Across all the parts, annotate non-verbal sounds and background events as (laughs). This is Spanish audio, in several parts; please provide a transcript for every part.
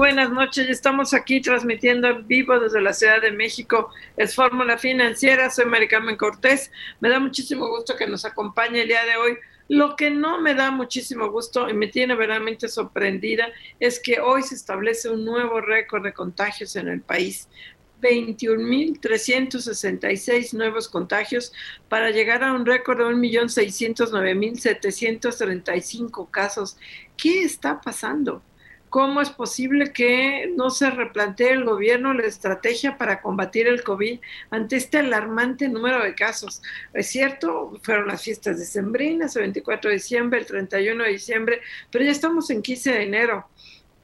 Buenas noches. Estamos aquí transmitiendo en vivo desde la Ciudad de México. Es Fórmula Financiera. Soy Maricarmen Cortés. Me da muchísimo gusto que nos acompañe el día de hoy. Lo que no me da muchísimo gusto y me tiene verdaderamente sorprendida es que hoy se establece un nuevo récord de contagios en el país. 21.366 nuevos contagios para llegar a un récord de 1.609.735 casos. ¿Qué está pasando? ¿Cómo es posible que no se replantee el gobierno la estrategia para combatir el COVID ante este alarmante número de casos? Es cierto, fueron las fiestas decembrinas, el 24 de diciembre, el 31 de diciembre, pero ya estamos en 15 de enero.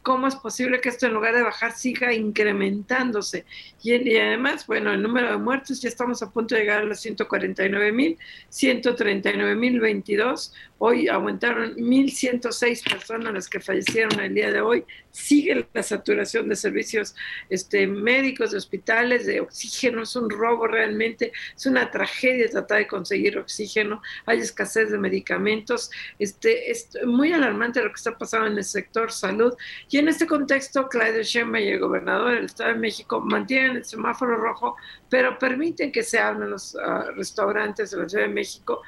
¿Cómo es posible que esto en lugar de bajar siga incrementándose? Y, y además, bueno, el número de muertos ya estamos a punto de llegar a los 149 mil, 139 mil 22. Hoy aumentaron 1.106 personas las que fallecieron el día de hoy. Sigue la saturación de servicios este, médicos, de hospitales, de oxígeno. Es un robo realmente. Es una tragedia tratar de conseguir oxígeno. Hay escasez de medicamentos. Este, es muy alarmante lo que está pasando en el sector salud. Y en este contexto, Claudio Sheinbaum y el gobernador del Estado de México mantienen el semáforo rojo, pero permiten que se abran los uh, restaurantes de la Ciudad de México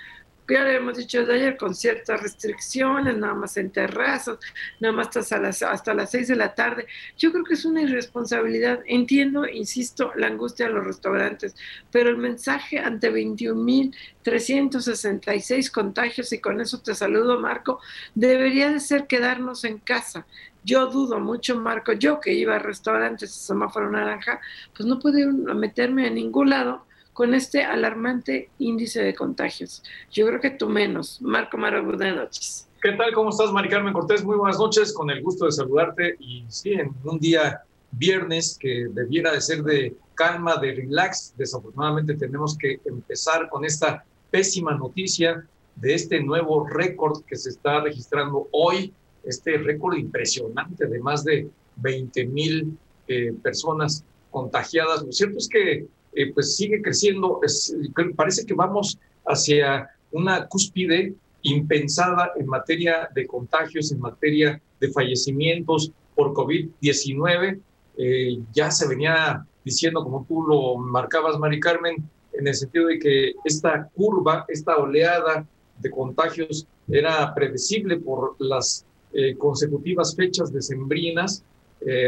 ya le hemos dicho de ayer, con ciertas restricciones, nada más en terrazas, nada más hasta las, hasta las 6 de la tarde. Yo creo que es una irresponsabilidad. Entiendo, insisto, la angustia de los restaurantes, pero el mensaje ante 21.366 contagios, y con eso te saludo, Marco, debería de ser quedarnos en casa. Yo dudo mucho, Marco, yo que iba a restaurantes, semáforo naranja, pues no puedo meterme a ningún lado con este alarmante índice de contagios. Yo creo que tú menos. Marco Maro, buenas noches. ¿Qué tal? ¿Cómo estás, Mari Carmen Cortés? Muy buenas noches, con el gusto de saludarte. Y sí, en un día viernes que debiera de ser de calma, de relax, desafortunadamente tenemos que empezar con esta pésima noticia de este nuevo récord que se está registrando hoy, este récord impresionante de más de 20 mil eh, personas contagiadas. Lo cierto es que eh, pues sigue creciendo. Parece que vamos hacia una cúspide impensada en materia de contagios, en materia de fallecimientos por COVID-19. Eh, ya se venía diciendo, como tú lo marcabas, Mari Carmen, en el sentido de que esta curva, esta oleada de contagios era predecible por las eh, consecutivas fechas decembrinas,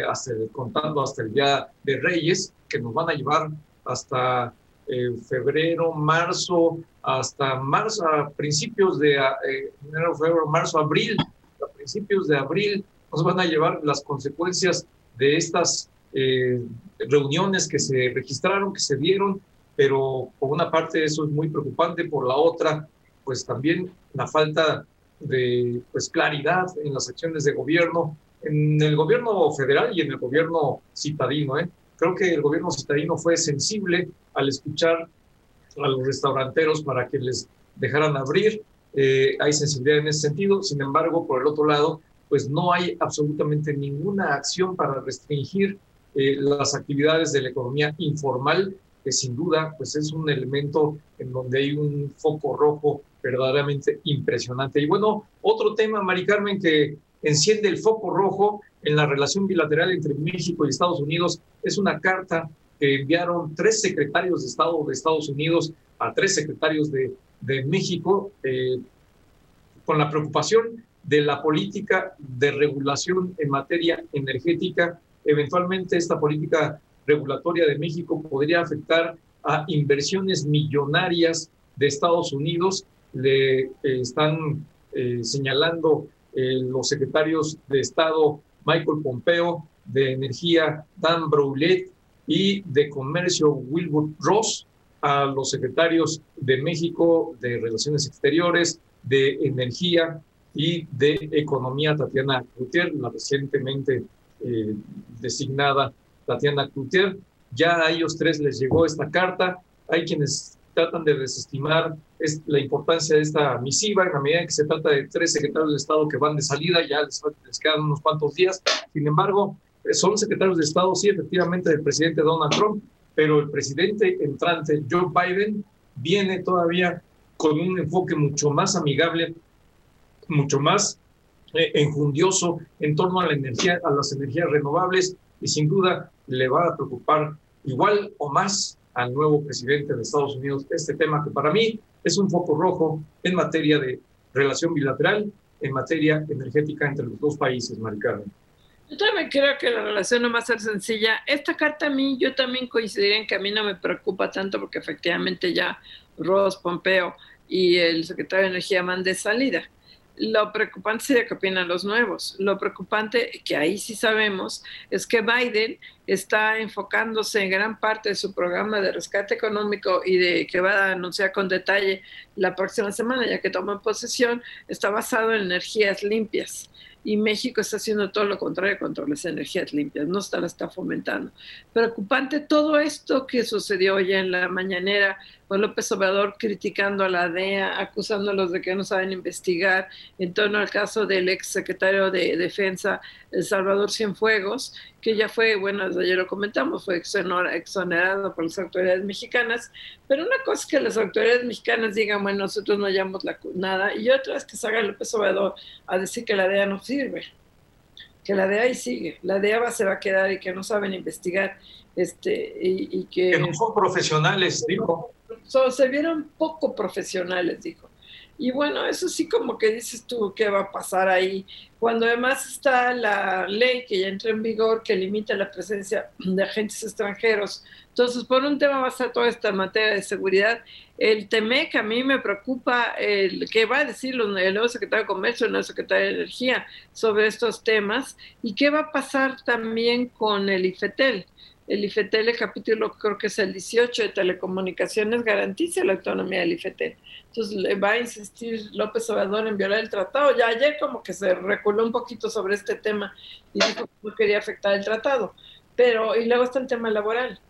hasta, contando hasta el Día de Reyes, que nos van a llevar hasta eh, febrero, marzo, hasta marzo, a principios de eh, enero, febrero, marzo, abril, a principios de abril, nos van a llevar las consecuencias de estas eh, reuniones que se registraron, que se dieron, pero por una parte eso es muy preocupante, por la otra, pues también la falta de pues, claridad en las acciones de gobierno, en el gobierno federal y en el gobierno citadino. ¿eh? Creo que el gobierno citadino fue sensible al escuchar a los restauranteros para que les dejaran abrir. Eh, hay sensibilidad en ese sentido. Sin embargo, por el otro lado, pues no hay absolutamente ninguna acción para restringir eh, las actividades de la economía informal, que sin duda pues es un elemento en donde hay un foco rojo verdaderamente impresionante. Y bueno, otro tema, Mari Carmen, que enciende el foco rojo en la relación bilateral entre México y Estados Unidos es una carta que enviaron tres secretarios de Estado de Estados Unidos a tres secretarios de, México eh, con la preocupación de la política de regulación en materia energética. Eventualmente esta política regulatoria de México podría afectar a inversiones millonarias de Estados Unidos. Le eh, están eh, señalando los secretarios de Estado Michael Pompeo, de Energía Dan Brouillet y de Comercio Wilbur Ross, a los secretarios de México de Relaciones Exteriores, de Energía y de Economía, Tatiana Cloutier, la recientemente eh, designada Tatiana Cloutier. Ya a ellos tres les llegó esta carta. Hay quienes tratan de desestimar es la importancia de esta misiva en la medida en que se trata de tres secretarios de Estado que van de salida, ya les, les quedan unos cuantos días. Sin embargo, son secretarios de Estado, sí, efectivamente, del presidente Donald Trump, pero el presidente entrante Joe Biden viene todavía con un enfoque mucho más amigable, mucho más eh, enjundioso en torno a la energía, a las energías renovables y sin duda le va a preocupar igual o más al nuevo presidente de Estados Unidos este tema que para mí es un foco rojo en materia de relación bilateral, en materia energética entre los dos países, Maricarmen. Yo también creo que la relación no va a ser sencilla. Esta carta a mí, yo también coincidiría en que a mí no me preocupa tanto porque efectivamente ya Ross, Pompeo y el secretario de Energía van de salida. Lo preocupante sería que opinan los nuevos. Lo preocupante, que ahí sí sabemos, es que Biden está enfocándose en gran parte de su programa de rescate económico y de que va a anunciar con detalle la próxima semana, ya que toma posesión, está basado en energías limpias y México está haciendo todo lo contrario contra las energías limpias, no está, la está fomentando. Preocupante todo esto que sucedió hoy en la mañanera con López Obrador criticando a la DEA, acusándolos de que no saben investigar en torno al caso del ex secretario de Defensa, Salvador Cienfuegos, que ya fue, bueno, ayer lo comentamos, fue exonerado por las autoridades mexicanas, pero una cosa es que las autoridades mexicanas digan, bueno, nosotros no hallamos la, nada, y otra es que salga López Obrador a decir que la DEA no sirve, que la DEA ahí sigue, la DEA se va a quedar y que no saben investigar, este, y, que... Que no son profesionales, dijo. se vieron poco profesionales, dijo. Y bueno, eso sí como que dices tú, ¿qué va a pasar ahí? Cuando además está la ley que ya entra en vigor que limita la presencia de agentes extranjeros. Entonces, por un tema va a ser toda esta materia de seguridad. El TEMEC a mí me preocupa el que va a decir el nuevo secretario de Comercio, el nuevo secretario de Energía sobre estos temas y qué va a pasar también con el IFETEL el IFETEL, el capítulo creo que es el 18 de telecomunicaciones, garantiza la autonomía del IFETEL. Entonces le va a insistir López Obrador en violar el tratado. Ya ayer como que se reculó un poquito sobre este tema y dijo que no quería afectar el tratado. Pero, y luego está el tema laboral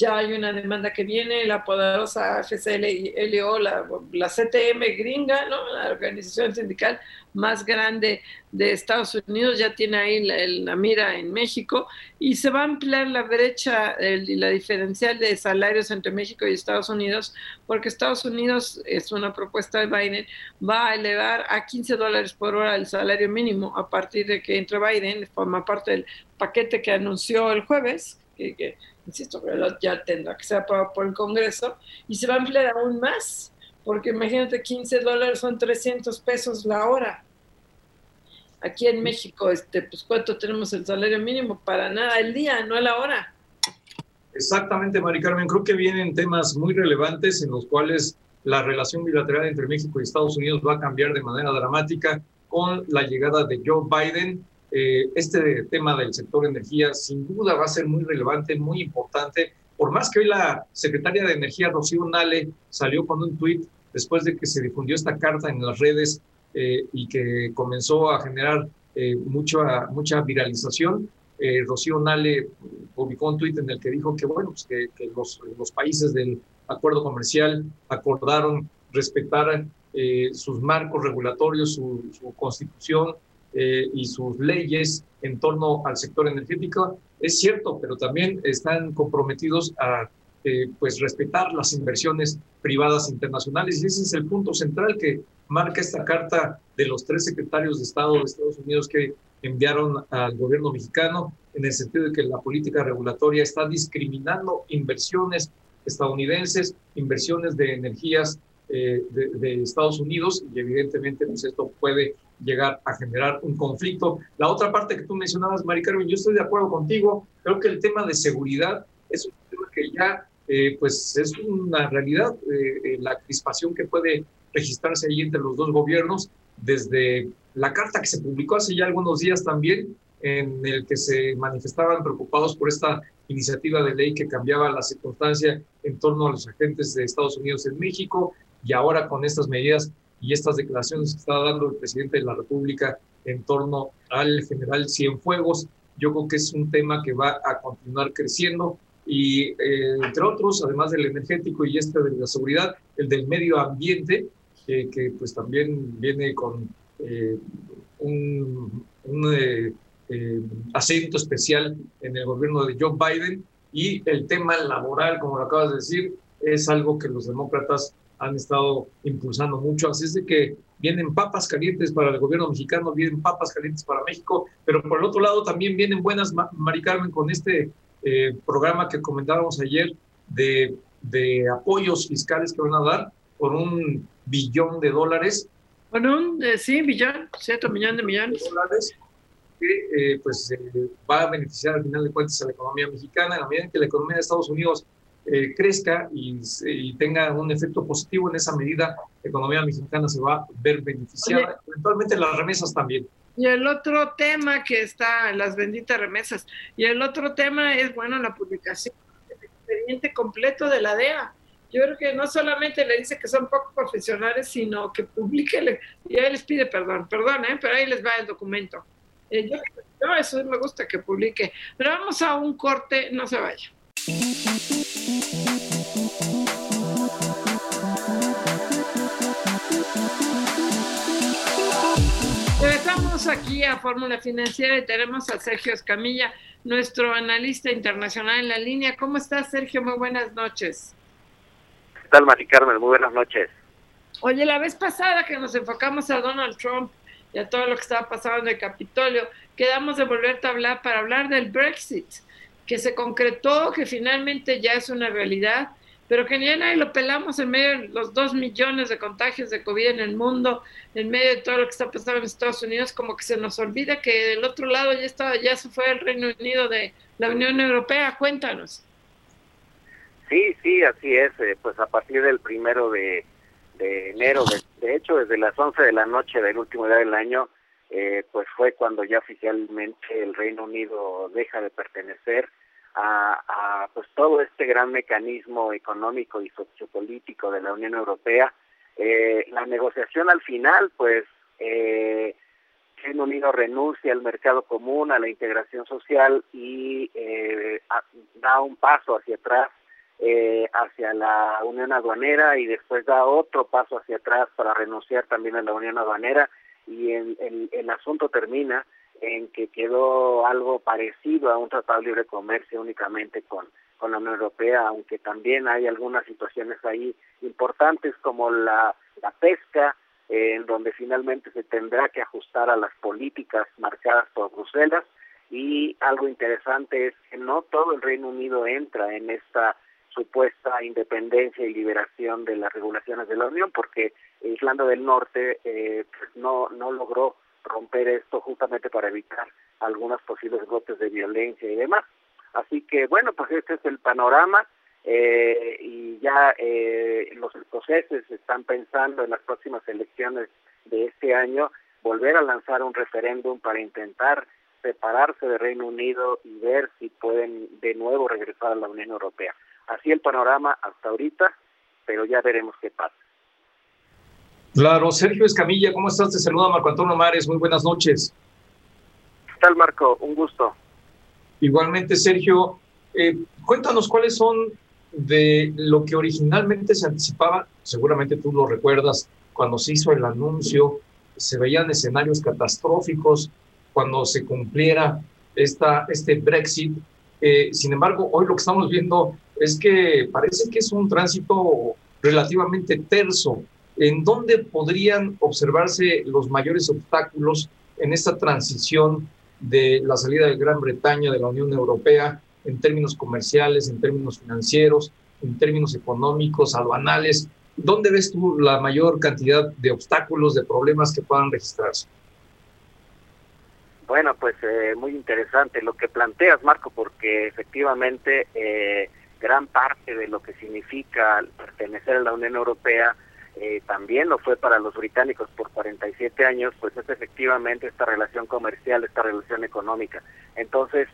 ya hay una demanda que viene, la poderosa FCLO, la, la CTM gringa, ¿no? la organización sindical más grande de Estados Unidos, ya tiene ahí la, mira en México y se va a ampliar la brecha y la diferencial de salarios entre México y Estados Unidos, porque Estados Unidos, es una propuesta de Biden, va a elevar a 15 dólares por hora el salario mínimo a partir de que entre Biden, forma parte del paquete que anunció el jueves, que insisto, pero ya tendrá que ser aprobado por el Congreso, y se va a emplear aún más, porque imagínate, 15 dólares son 300 pesos la hora. Aquí en México, este, pues ¿cuánto tenemos el salario mínimo? Para nada, el día, no la hora. Exactamente, Mari Carmen. Creo que vienen temas muy relevantes en los cuales la relación bilateral entre México y Estados Unidos va a cambiar de manera dramática con la llegada de Joe Biden eh, este tema del sector energía sin duda va a ser muy relevante, muy importante. Por más que hoy la secretaria de Energía, Rocío Nale, salió con un tuit después de que se difundió esta carta en las redes eh, y que comenzó a generar eh, mucha, mucha viralización. Rocío Nale publicó un tuit en el que dijo que, bueno, pues que, los, países del acuerdo comercial acordaron respetar sus marcos regulatorios, su constitución, eh, y sus leyes en torno al sector energético, es cierto, pero también están comprometidos a eh, pues respetar las inversiones privadas internacionales. Y ese es el punto central que marca esta carta de los tres secretarios de Estado de Estados Unidos que enviaron al gobierno mexicano en el sentido de que la política regulatoria está discriminando inversiones estadounidenses, inversiones de energías eh, de, Estados Unidos y evidentemente pues esto puede llegar a generar un conflicto. La otra parte que tú mencionabas, Mari Carmen, yo estoy de acuerdo contigo, creo que el tema de seguridad es un tema que ya eh, pues es una realidad, eh, la crispación que puede registrarse ahí entre los dos gobiernos, desde la carta que se publicó hace ya algunos días también, en el que se manifestaban preocupados por esta iniciativa de ley que cambiaba la circunstancia en torno a los agentes de Estados Unidos en México y ahora con estas medidas y estas declaraciones que está dando el presidente de la República en torno al general Cienfuegos, yo creo que es un tema que va a continuar creciendo y eh, entre otros, además del energético y este de la seguridad, el del medio ambiente, que pues también viene con eh, un, un eh, acento especial en el gobierno de Joe Biden y el tema laboral, como lo acabas de decir, es algo que los demócratas han estado impulsando mucho. Así es de que vienen papas calientes para el gobierno mexicano, vienen papas calientes para México, pero por el otro lado también vienen buenas, Mari Carmen, con este eh, programa que comentábamos ayer de, de, apoyos fiscales que van a dar por un billón de dólares. Bueno, un, eh, sí, billón, cierto millón de millones. De dólares que eh, pues, va a beneficiar al final de cuentas a la economía mexicana, en la medida en que la economía de Estados Unidos crezca y, y, tenga un efecto positivo en esa medida, la economía mexicana se va a ver beneficiada, eventualmente las remesas también. Y el otro tema que está las benditas remesas. Y el otro tema es, bueno, la publicación del expediente completo de la DEA. Yo creo que no solamente le dice que son poco profesionales, sino que publique, y ahí les pide perdón, perdón, ¿eh? pero ahí les va el documento. Eh, yo, yo, eso me gusta que publique. Pero vamos a un corte, no se vaya. Regresamos aquí a Fórmula Financiera y tenemos a Sergio Escamilla, nuestro analista internacional en la línea. ¿Cómo estás, Sergio? Muy buenas noches. ¿Qué tal, Mari Carmen? Muy buenas noches. Oye, la vez pasada que nos enfocamos a Donald Trump y a todo lo que estaba pasando en el Capitolio, quedamos de volverte a hablar para hablar del Brexit, que se concretó, que finalmente ya es una realidad pero que ni ahí lo pelamos en medio de los dos millones de contagios de COVID en el mundo, en medio de todo lo que está pasando en Estados Unidos, como que se nos olvida que del otro lado ya estaba, ya se fue el Reino Unido de la Unión Europea. Cuéntanos. Sí, sí, así es. Eh, pues a partir del primero de, enero, de, hecho, desde las 11 de la noche del último día del año, eh, pues fue cuando ya oficialmente el Reino Unido deja de pertenecer a, pues todo este gran mecanismo económico y sociopolítico de la Unión Europea. Eh, la negociación al final, pues, eh, Reino Unido renuncia al mercado común, a la integración social y eh, da un paso hacia atrás eh, hacia la Unión Aduanera y después da otro paso hacia atrás para renunciar también a la Unión Aduanera y el, el asunto termina en que quedó algo parecido a un tratado de libre comercio únicamente con, con la Unión Europea, aunque también hay algunas situaciones ahí importantes como la, la pesca, eh, en donde finalmente se tendrá que ajustar a las políticas marcadas por Bruselas. Y algo interesante es que no todo el Reino Unido entra en esta supuesta independencia y liberación de las regulaciones de la Unión, porque Irlanda del Norte eh, pues no, no logró romper esto justamente para evitar algunos posibles brotes de violencia y demás. Así que bueno, pues este es el panorama eh, y ya eh, los escoceses están pensando en las próximas elecciones de este año volver a lanzar un referéndum para intentar separarse de Reino Unido y ver si pueden de nuevo regresar a la Unión Europea. Así el panorama hasta ahorita, pero ya veremos qué pasa. Claro, Sergio Escamilla, ¿cómo estás? Te saluda Marco Antonio Mares, muy buenas noches. ¿Qué tal, Marco? Un gusto. Igualmente, Sergio, eh, cuéntanos cuáles son de lo que originalmente se anticipaba, seguramente tú lo recuerdas, cuando se hizo el anuncio, se veían escenarios catastróficos cuando se cumpliera esta, este Brexit. Eh, sin embargo, hoy lo que estamos viendo es que parece que es un tránsito relativamente terso ¿En dónde podrían observarse los mayores obstáculos en esta transición de la salida de Gran Bretaña de la Unión Europea en términos comerciales, en términos financieros, en términos económicos, aduanales? ¿Dónde ves tú la mayor cantidad de obstáculos, de problemas que puedan registrarse? Bueno, pues eh, muy interesante lo que planteas, Marco, porque efectivamente eh, gran parte de lo que significa pertenecer a la Unión Europea eh, también lo fue para los británicos por 47 años, pues es efectivamente esta relación comercial, esta relación económica. Entonces,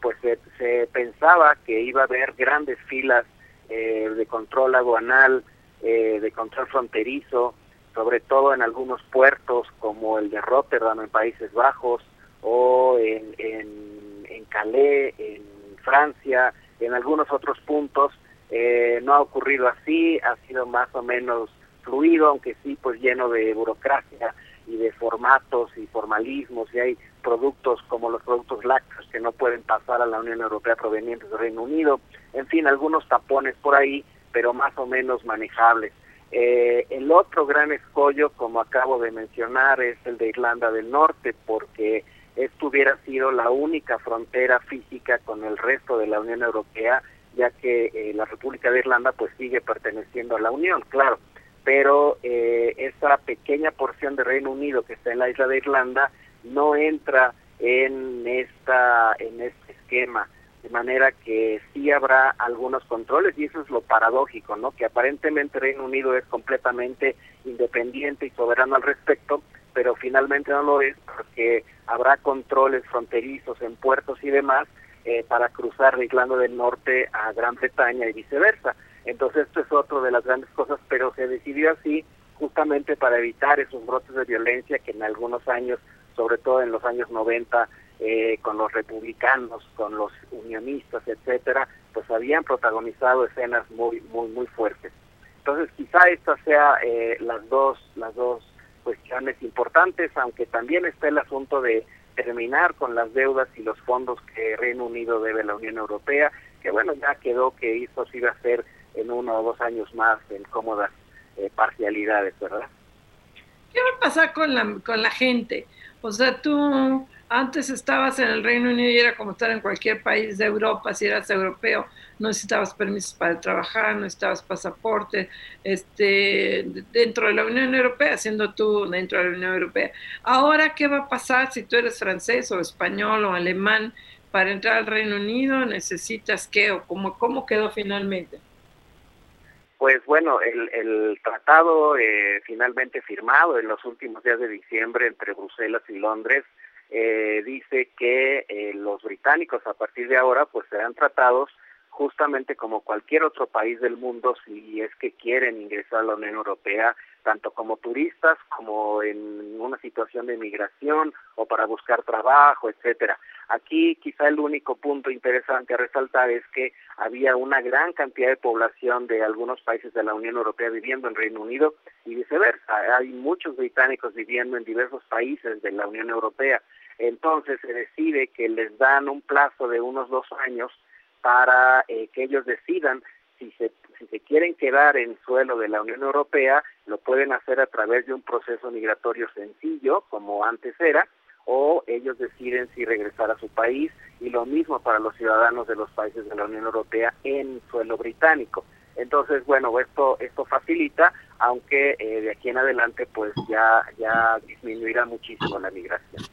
pues se, pensaba que iba a haber grandes filas de control aduanal, de control fronterizo, sobre todo en algunos puertos como el de Rotterdam en Países Bajos o en, en, Calais, en Francia, en algunos otros puntos. Eh, no ha ocurrido así, ha sido más o menos fluido, aunque sí pues lleno de burocracia y de formatos y formalismos y hay productos como los productos lácteos que no pueden pasar a la Unión Europea provenientes del Reino Unido, en fin, algunos tapones por ahí, pero más o menos manejables. Eh, el otro gran escollo, como acabo de mencionar, es el de Irlanda del Norte, porque esto hubiera sido la única frontera física con el resto de la Unión Europea, ya que eh, la República de Irlanda pues sigue perteneciendo a la Unión, claro, pero eh, esa pequeña porción de Reino Unido que está en la isla de Irlanda no entra en esta en este esquema de manera que sí habrá algunos controles y eso es lo paradójico, ¿no? Que aparentemente Reino Unido es completamente independiente y soberano al respecto, pero finalmente no lo es porque habrá controles fronterizos en puertos y demás eh, para cruzar de Irlanda del Norte a Gran Bretaña y viceversa. Entonces esto es otro de las grandes cosas, pero se decidió así justamente para evitar esos brotes de violencia que en algunos años, sobre todo en los años 90, eh, con los republicanos, con los unionistas, etcétera, pues habían protagonizado escenas muy, muy, muy fuertes. Entonces, quizá estas sea eh, las dos, las dos cuestiones importantes, aunque también está el asunto de terminar con las deudas y los fondos que Reino Unido debe a la Unión Europea, que bueno, ya quedó que eso se iba a hacer en uno o dos años más en cómodas eh, parcialidades, ¿verdad? ¿Qué va a pasar con la, con la gente? O sea, tú antes estabas en el Reino Unido y era como estar en cualquier país de Europa, si eras europeo, no necesitabas permisos para trabajar, no necesitabas pasaporte, este, dentro de la Unión Europea, siendo tú dentro de la Unión Europea. Ahora, ¿qué va a pasar si tú eres francés o español o alemán para entrar al Reino Unido? ¿Necesitas qué o cómo, cómo quedó finalmente? Pues bueno, el, el tratado eh, finalmente firmado en los últimos días de diciembre entre Bruselas y Londres eh, dice que eh, los británicos a partir de ahora pues serán tratados justamente como cualquier otro país del mundo si es que quieren ingresar a la Unión Europea, tanto como turistas como en una situación de migración o para buscar trabajo, etcétera. Aquí quizá el único punto interesante a resaltar es que había una gran cantidad de población de algunos países de la Unión Europea viviendo en Reino Unido y viceversa. Hay muchos británicos viviendo en diversos países de la Unión Europea. Entonces se decide que les dan un plazo de unos dos años para eh, que ellos decidan si se, si se quieren quedar en suelo de la Unión Europea, lo pueden hacer a través de un proceso migratorio sencillo, como antes era, o ellos deciden si regresar a su país, y lo mismo para los ciudadanos de los países de la Unión Europea en suelo británico. Entonces, bueno, esto esto facilita, aunque eh, de aquí en adelante pues ya ya disminuirá muchísimo la migración.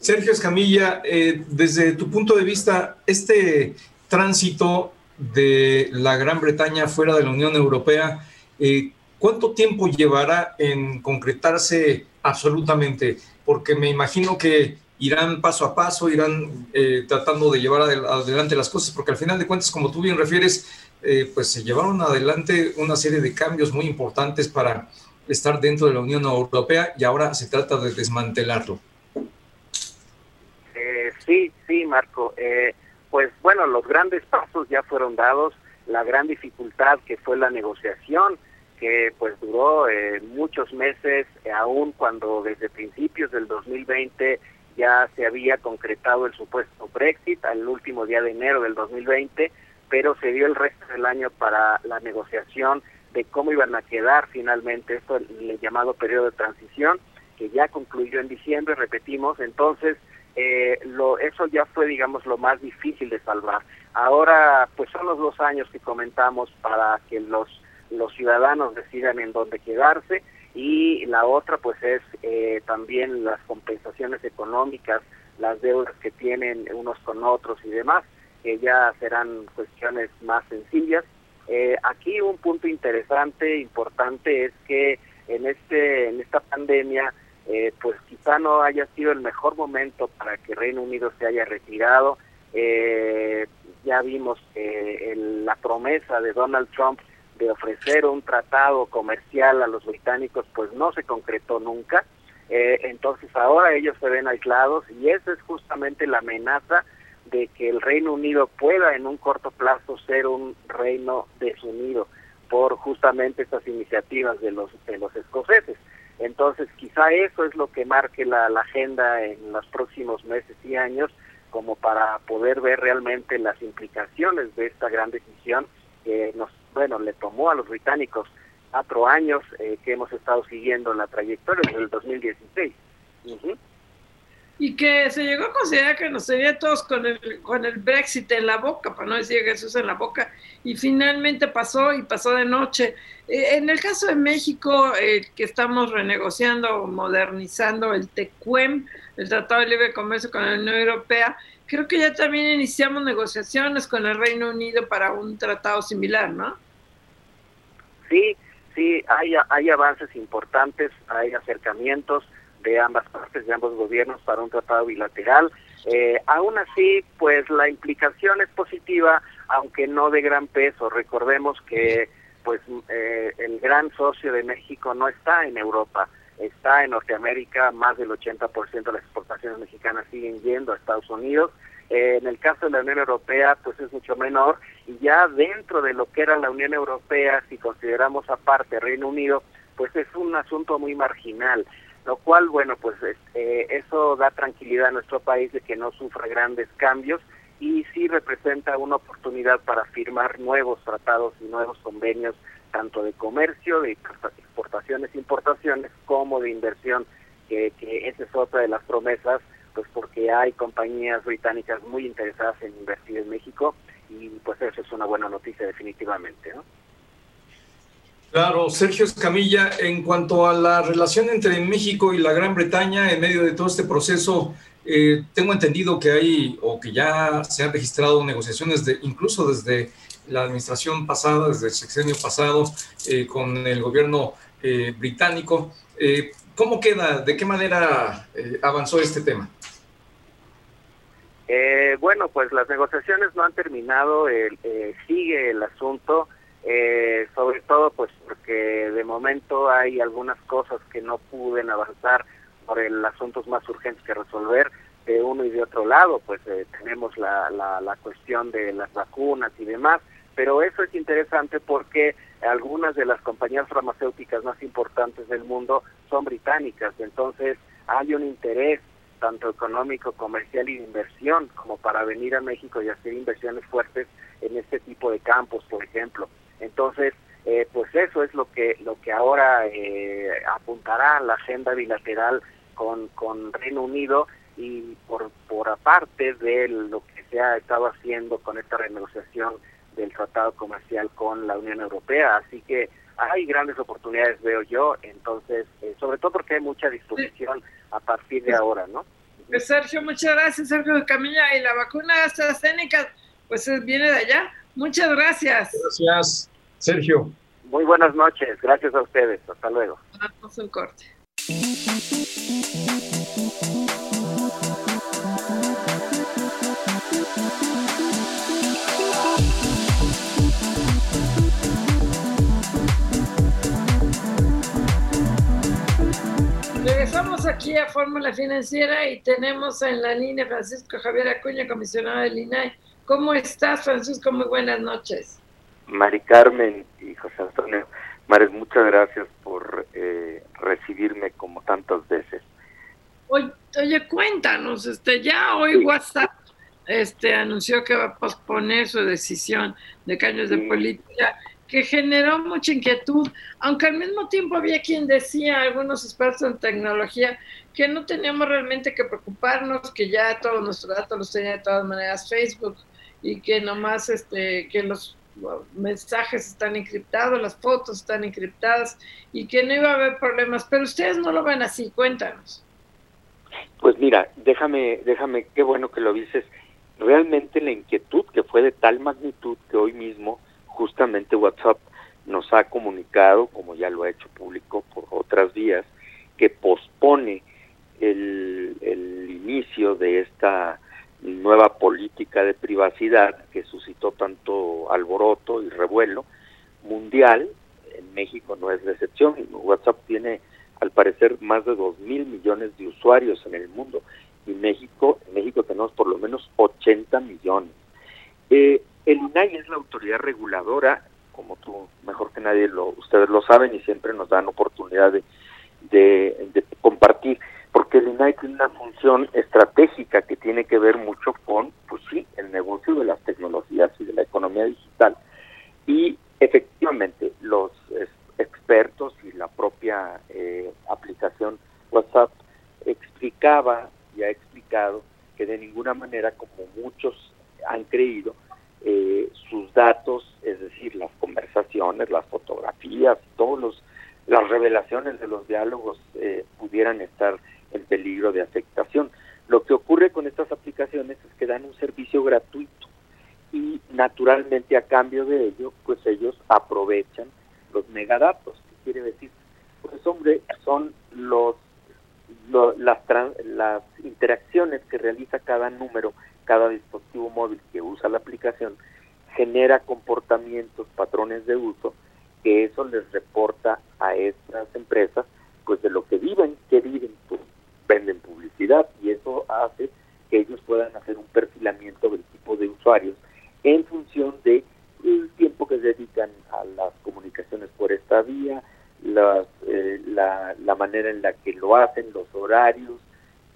Sergio Escamilla, eh, desde tu punto de vista, este tránsito de la Gran Bretaña fuera de la Unión Europea, eh, ¿cuánto tiempo llevará en concretarse absolutamente? Porque me imagino que irán paso a paso, irán eh, tratando de llevar adelante las cosas, porque al final de cuentas, como tú bien refieres, pues se llevaron adelante una serie de cambios muy importantes para estar dentro de la Unión Europea y ahora se trata de desmantelarlo. Sí, sí, Marco. Eh, pues bueno, los grandes pasos ya fueron dados. La gran dificultad que fue la negociación, que pues duró eh, muchos meses, eh, aún cuando desde principios del 2020 ya se había concretado el supuesto Brexit al último día de enero del 2020, pero se dio el resto del año para la negociación de cómo iban a quedar finalmente esto el llamado periodo de transición que ya concluyó en diciembre, repetimos, entonces eh, lo, eso ya fue, digamos, lo más difícil de salvar. Ahora, pues son los dos años que comentamos para que los, los ciudadanos decidan en dónde quedarse y la otra, pues es eh, también las compensaciones económicas, las deudas que tienen unos con otros y demás, que ya serán cuestiones más sencillas. Eh, aquí un punto interesante, importante, es que en, este, en esta pandemia eh, pues quizá no haya sido el mejor momento para que Reino Unido se haya retirado. Eh, ya vimos que la promesa de Donald Trump de ofrecer un tratado comercial a los británicos pues no se concretó nunca. Eh, entonces ahora ellos se ven aislados y esa es justamente la amenaza de que el Reino Unido pueda en un corto plazo ser un reino desunido por justamente estas iniciativas de los de los escoceses. Entonces quizá eso es lo que marque la, la agenda en los próximos meses y años como para poder ver realmente las implicaciones de esta gran decisión que nos bueno le tomó a los británicos cuatro años eh, que hemos estado siguiendo la trayectoria desde el 2016. Y que se llegó a considerar que nos sería todos con el, con el Brexit en la boca, para no decir Jesús en la boca, y finalmente pasó y pasó de noche. Eh, en el caso de México, eh, que estamos renegociando, modernizando el TECUEM, el Tratado de Libre Comercio con la Unión Europea, creo que ya también iniciamos negociaciones con el Reino Unido para un tratado similar, ¿no? Sí, sí, hay, hay avances importantes, hay acercamientos de ambas partes, de ambos gobiernos para un tratado bilateral. Eh, aún así, pues la implicación es positiva, aunque no de gran peso. Recordemos que pues eh, el gran socio de México no está en Europa, está en Norteamérica, más del 80% de las exportaciones mexicanas siguen yendo a Estados Unidos. Eh, en el caso de la Unión Europea, pues es mucho menor y ya dentro de lo que era la Unión Europea, si consideramos aparte Reino Unido, pues es un asunto muy marginal, lo cual, bueno, pues eh, eso da tranquilidad a nuestro país de que no sufra grandes cambios y sí representa una oportunidad para firmar nuevos tratados y nuevos convenios, tanto de comercio, de exportaciones, importaciones, como de inversión, que, que esa es otra de las promesas, pues porque hay compañías británicas muy interesadas en invertir en México y pues eso es una buena noticia definitivamente, ¿no? Claro, Sergio Escamilla, en cuanto a la relación entre México y la Gran Bretaña en medio de todo este proceso, eh, tengo entendido que hay o que ya se han registrado negociaciones de incluso desde la administración pasada, desde el sexenio pasado, eh, con el gobierno eh, británico. ¿Cómo queda? ¿De qué manera avanzó este tema? Eh, bueno, pues las negociaciones no han terminado, sigue el asunto, eh, sobre todo pues de momento hay algunas cosas que no pueden avanzar por el asuntos más urgentes que resolver de uno y de otro lado, pues eh, tenemos la, la, la cuestión de las vacunas y demás, pero eso es interesante porque algunas de las compañías farmacéuticas más importantes del mundo son británicas, entonces hay un interés tanto económico, comercial y de inversión, como para venir a México y hacer inversiones fuertes en este tipo de campos, por ejemplo. Entonces, eh, pues eso es lo que lo que ahora eh, apuntará la agenda bilateral con, con Reino Unido y por, por aparte de lo que se ha estado haciendo con esta renegociación del tratado comercial con la Unión Europea. Así que hay grandes oportunidades, veo yo, entonces, eh, sobre todo porque hay mucha disposición a partir de ahora, ¿no? Pues Sergio, muchas gracias, Sergio Camilla. Y la vacuna AstraZeneca, pues viene de allá. Muchas gracias. Gracias, Sergio. Muy buenas noches, gracias a ustedes. Hasta luego. Vamos un corte. Regresamos aquí a Fórmula Financiera y tenemos en la línea Francisco Javier Acuña, comisionado del INAI. ¿Cómo estás, Francisco? Muy buenas noches. Mari Carmen y José Antonio Mares, muchas gracias por eh, recibirme como tantas veces. Oye, oye, cuéntanos, este, ya hoy WhatsApp este, anunció que va a posponer su decisión de caños de política que generó mucha inquietud, aunque al mismo tiempo había quien decía, algunos expertos en tecnología, que no teníamos realmente que preocuparnos, que ya todos nuestros datos los tenía de todas maneras Facebook y que nomás este, que los mensajes están encriptados, las fotos están encriptadas y que no iba a haber problemas, pero ustedes no lo ven así, cuéntanos. Pues mira, déjame, déjame, qué bueno que lo dices. Realmente la inquietud que fue de tal magnitud que hoy mismo justamente WhatsApp nos ha comunicado, como ya lo ha hecho público por otras vías, que pospone el, el inicio de esta nueva política de privacidad que suscitó tanto alboroto y revuelo mundial. En México no es la excepción. WhatsApp tiene, al parecer, más de 2 mil millones de usuarios en el mundo. Y México, en México tenemos por lo menos 80 millones. Eh, el INAI es la autoridad reguladora, como tú mejor que nadie lo, ustedes lo saben y siempre nos dan oportunidad de, de compartir porque el INAI tiene una función estratégica que tiene que ver mucho con, pues sí, el negocio de las tecnologías y de la economía digital. Y efectivamente, los expertos y la propia eh, aplicación WhatsApp explicaba y ha explicado que de ninguna manera, como muchos han creído, eh, sus datos, es decir, las conversaciones, las fotografías, todos los las revelaciones de los diálogos eh, pudieran estar en peligro de afectación. Lo que ocurre con estas aplicaciones es que dan un servicio gratuito y naturalmente a cambio de ello, pues ellos aprovechan los megadatos. ¿Qué quiere decir? Pues hombre, son los, las, las interacciones que realiza cada número, cada dispositivo móvil que usa la aplicación, genera comportamientos, patrones de uso, que eso les reporta a estas empresas, pues de lo que viven, que viven, pues venden publicidad y eso hace que ellos puedan hacer un perfilamiento del tipo de usuarios en función de el tiempo que dedican a las comunicaciones por esta vía, las, eh, la, la en la que lo hacen, los horarios,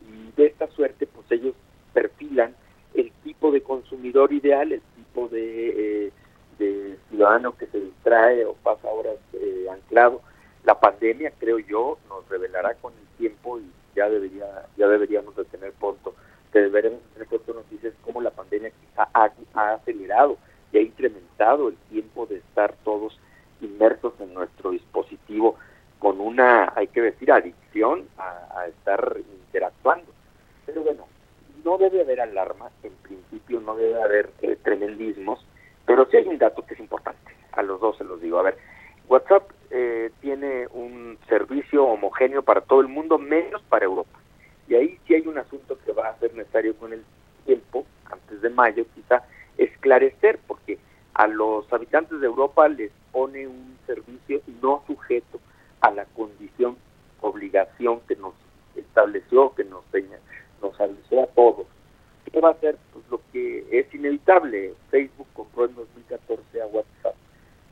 y de esta suerte pues ellos perfilan el tipo de consumidor ideal, el tipo de, eh, de ciudadano que se distrae o pasa horas eh, anclado. La pandemia, creo yo, nos revelará con el tiempo y ya debería ya deberíamos de tener pronto que deberíamos tener pronto noticias como la pandemia quizá ha, acelerado y ha incrementado el tiempo de estar todos inmersos en nuestro dispositivo con una, hay que decir, adicción a, estar interactuando. Pero bueno, no debe haber alarma, en principio no debe haber eh, tremendismos, pero sí hay un dato que es importante, a los dos se los digo. A ver, WhatsApp eh, tiene un servicio homogéneo para todo el mundo, menos para Europa. Y ahí sí hay un asunto que va a ser necesario con el tiempo, antes de mayo quizá, esclarecer, porque a los habitantes de Europa les pone un servicio no sujeto a la condición, obligación que nos estableció, que nos, nos avisó a todos. ¿Qué va a ser? Pues lo que es inevitable. Facebook compró en 2014 a WhatsApp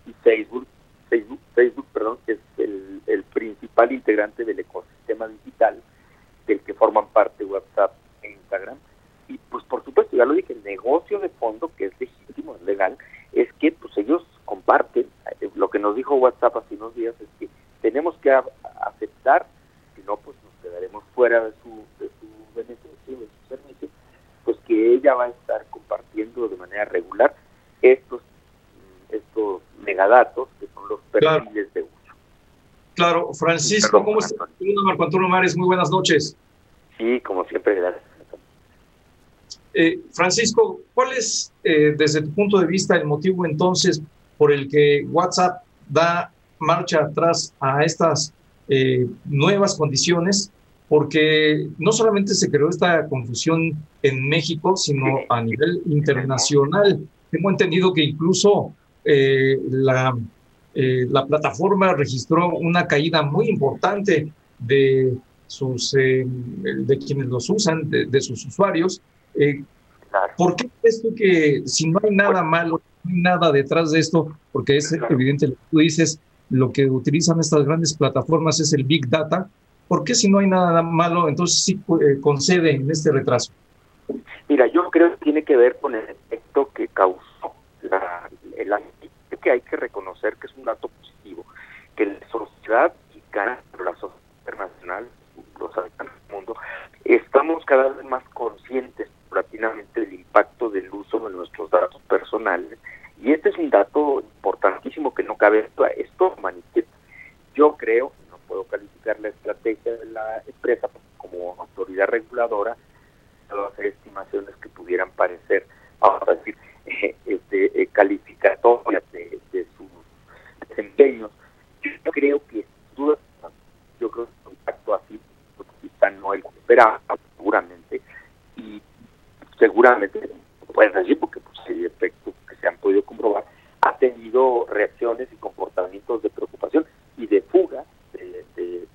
y Facebook Facebook, Facebook perdón, es el, el principal integrante del ecosistema digital del que forman parte WhatsApp e Instagram. Y pues por supuesto, ya lo dije, el negocio de fondo, que es legítimo, es legal, es que pues ellos comparten, eh, lo que nos dijo WhatsApp hace unos días es que tenemos que aceptar, si no pues nos quedaremos fuera de su, de su beneficio, de su servicio, pues que ella va a estar compartiendo de manera regular estos estos megadatos que son los perfiles de uso. Francisco, ¿cómo estás? Marco Antonio Mares, muy buenas noches. Sí, como siempre, gracias. Eh, Francisco, ¿cuál es, eh, desde tu punto de vista, el motivo entonces por el que WhatsApp da marcha atrás a estas eh, nuevas condiciones? Porque no solamente se creó esta confusión en México, sino a nivel internacional. Tengo entendido que incluso eh, la, eh, la plataforma registró una caída muy importante de sus eh, de quienes los usan, de, sus usuarios. ¿Por qué esto que si no hay nada malo, no hay nada detrás de esto? Porque es evidente lo que tú dices, lo que utilizan estas grandes plataformas es el Big Data. ¿Por qué si no hay nada malo, entonces sí concede en este retraso? Mira, yo creo que tiene que ver con el efecto que causó la, el que hay que reconocer que es un dato positivo, que la sociedad mexicana, la sociedad internacional, los habitantes del mundo, estamos cada vez más conscientes paulatinamente del impacto del uso de nuestros datos personales. Y este es un dato importantísimo que no cabe esto manifiesta. Yo creo, no puedo calificar la estrategia de la empresa como autoridad reguladora, puedo hacer estimaciones que pudieran parecer, vamos a decir, este, eh, calificatorias de, sus desempeños. Yo creo que duda, yo creo que el impacto siendo así, quizá no el esperaba, seguramente, y seguramente, pueden decir, porque pues, hay efectos que se han podido comprobar, ha tenido reacciones y comportamientos de preocupación y de fuga de, de,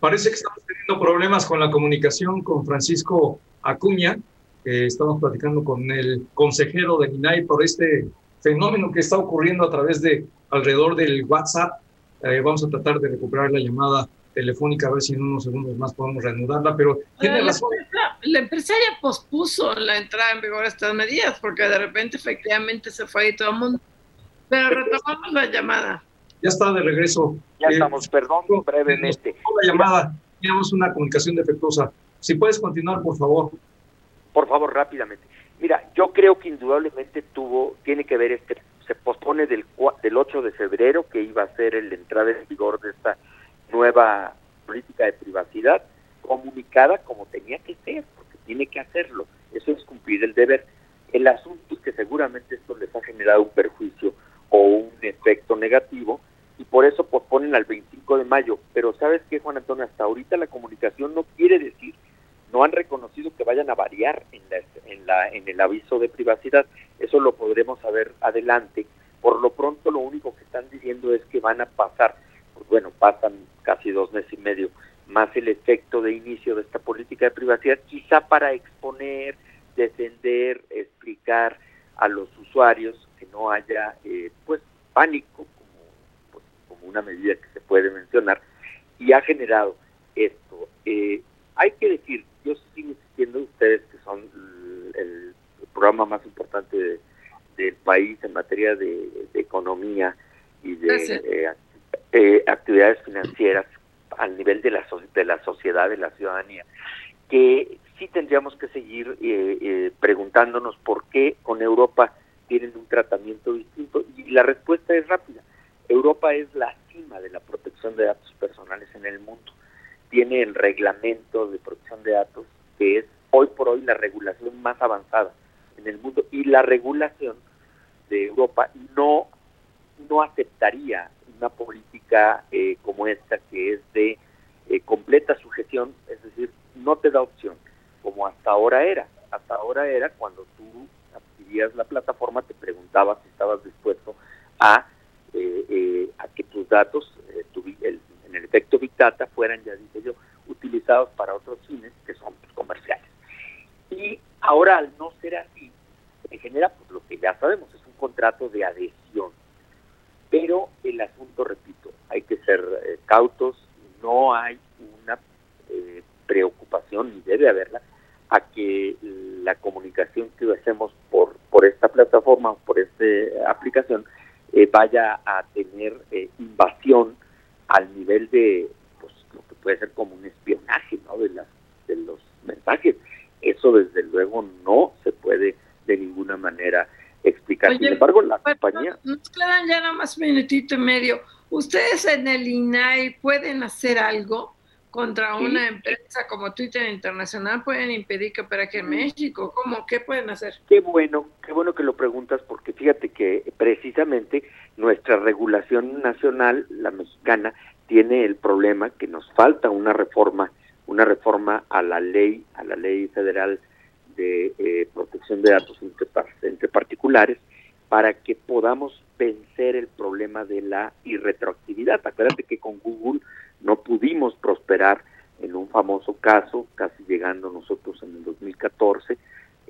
Parece que estamos teniendo problemas con la comunicación con Francisco Acuña. estamos platicando con el consejero de INAI por este fenómeno que está ocurriendo a través de alrededor del WhatsApp. Eh, vamos a tratar de recuperar la llamada telefónica, a ver si en unos segundos más podemos reanudarla, pero tiene la, razón. la empresa ya pospuso la entrada en vigor de estas medidas, porque de repente efectivamente se fue ahí todo el mundo. Pero retomamos la llamada. Ya está de regreso. Ya estamos, perdón, brevemente. La llamada, tenemos una comunicación defectuosa. Si puedes continuar, por favor. Por favor, rápidamente. Mira, yo creo que indudablemente tuvo, tiene que ver este, se pospone del, del 8 de febrero, que iba a ser el entrada en vigor de esta nueva política de privacidad, comunicada como tenía que ser, porque tiene que hacerlo. Eso es cumplir el deber. El asunto es que seguramente esto les ha generado un perjuicio o un efecto negativo y por eso posponen al 25 de mayo. Pero ¿sabes qué, Juan Antonio? Hasta ahorita la comunicación no quiere decir, no han reconocido que vayan a variar en, la, en, la, en el aviso de privacidad. Eso lo podremos saber adelante. Por lo pronto lo único que están diciendo es que van a pasar, pues bueno, pasan casi dos meses y medio más el efecto de inicio de esta política de privacidad, quizá para exponer, defender, explicar a los usuarios que no haya eh, pues pánico pues, como, una medida que se puede mencionar y ha generado esto. Eh, hay que decir, yo sigo insistiendo ustedes que son el, programa más importante del país en materia de, economía y de eh, actividades financieras al nivel de la, de la sociedad, de la ciudadanía, que sí tendríamos que seguir preguntándonos por qué con Europa tienen un tratamiento distinto y la respuesta es rápida. Europa es la cima de la protección de datos personales en el mundo. Tiene el reglamento de protección de datos, que es hoy por hoy la regulación más avanzada en el mundo y la regulación de Europa no, no aceptaría una política eh, como esta que es de eh, completa sujeción, es decir, no te da opción, como hasta ahora era. Hasta ahora era cuando tú la plataforma, te preguntaba si estabas dispuesto a, eh, eh, a que tus datos, eh, en el efecto Big Data, fueran, ya dije yo, utilizados para otros fines que son comerciales. Y ahora, al no ser así, se genera pues, lo que ya sabemos, es un contrato de adhesión. Pero el asunto, repito, hay que ser cautos, no hay una preocupación, ni debe haberla, a que la comunicación que hacemos por, por esta plataforma, por esta aplicación, eh, vaya a tener eh, invasión al nivel de pues, lo que puede ser como un espionaje ¿no? de, las, de los mensajes. Eso desde luego no se puede de ninguna manera explicar. Sin embargo, la compañía... Nos quedan ya nada más un minutito y medio. ¿Ustedes en el INAI pueden hacer algo? contra una empresa como Twitter Internacional pueden impedir que opere aquí en México. ¿Cómo? ¿Qué pueden hacer? Qué bueno, qué bueno que lo preguntas porque fíjate que precisamente nuestra regulación nacional, la mexicana, tiene el problema que nos falta una reforma, una reforma a la ley, a la ley federal de eh, protección de datos entre, particulares para que podamos vencer el problema de la irretroactividad. Acuérdate que con Google no pudimos prosperar en un famoso caso, casi llegando nosotros en el 2014,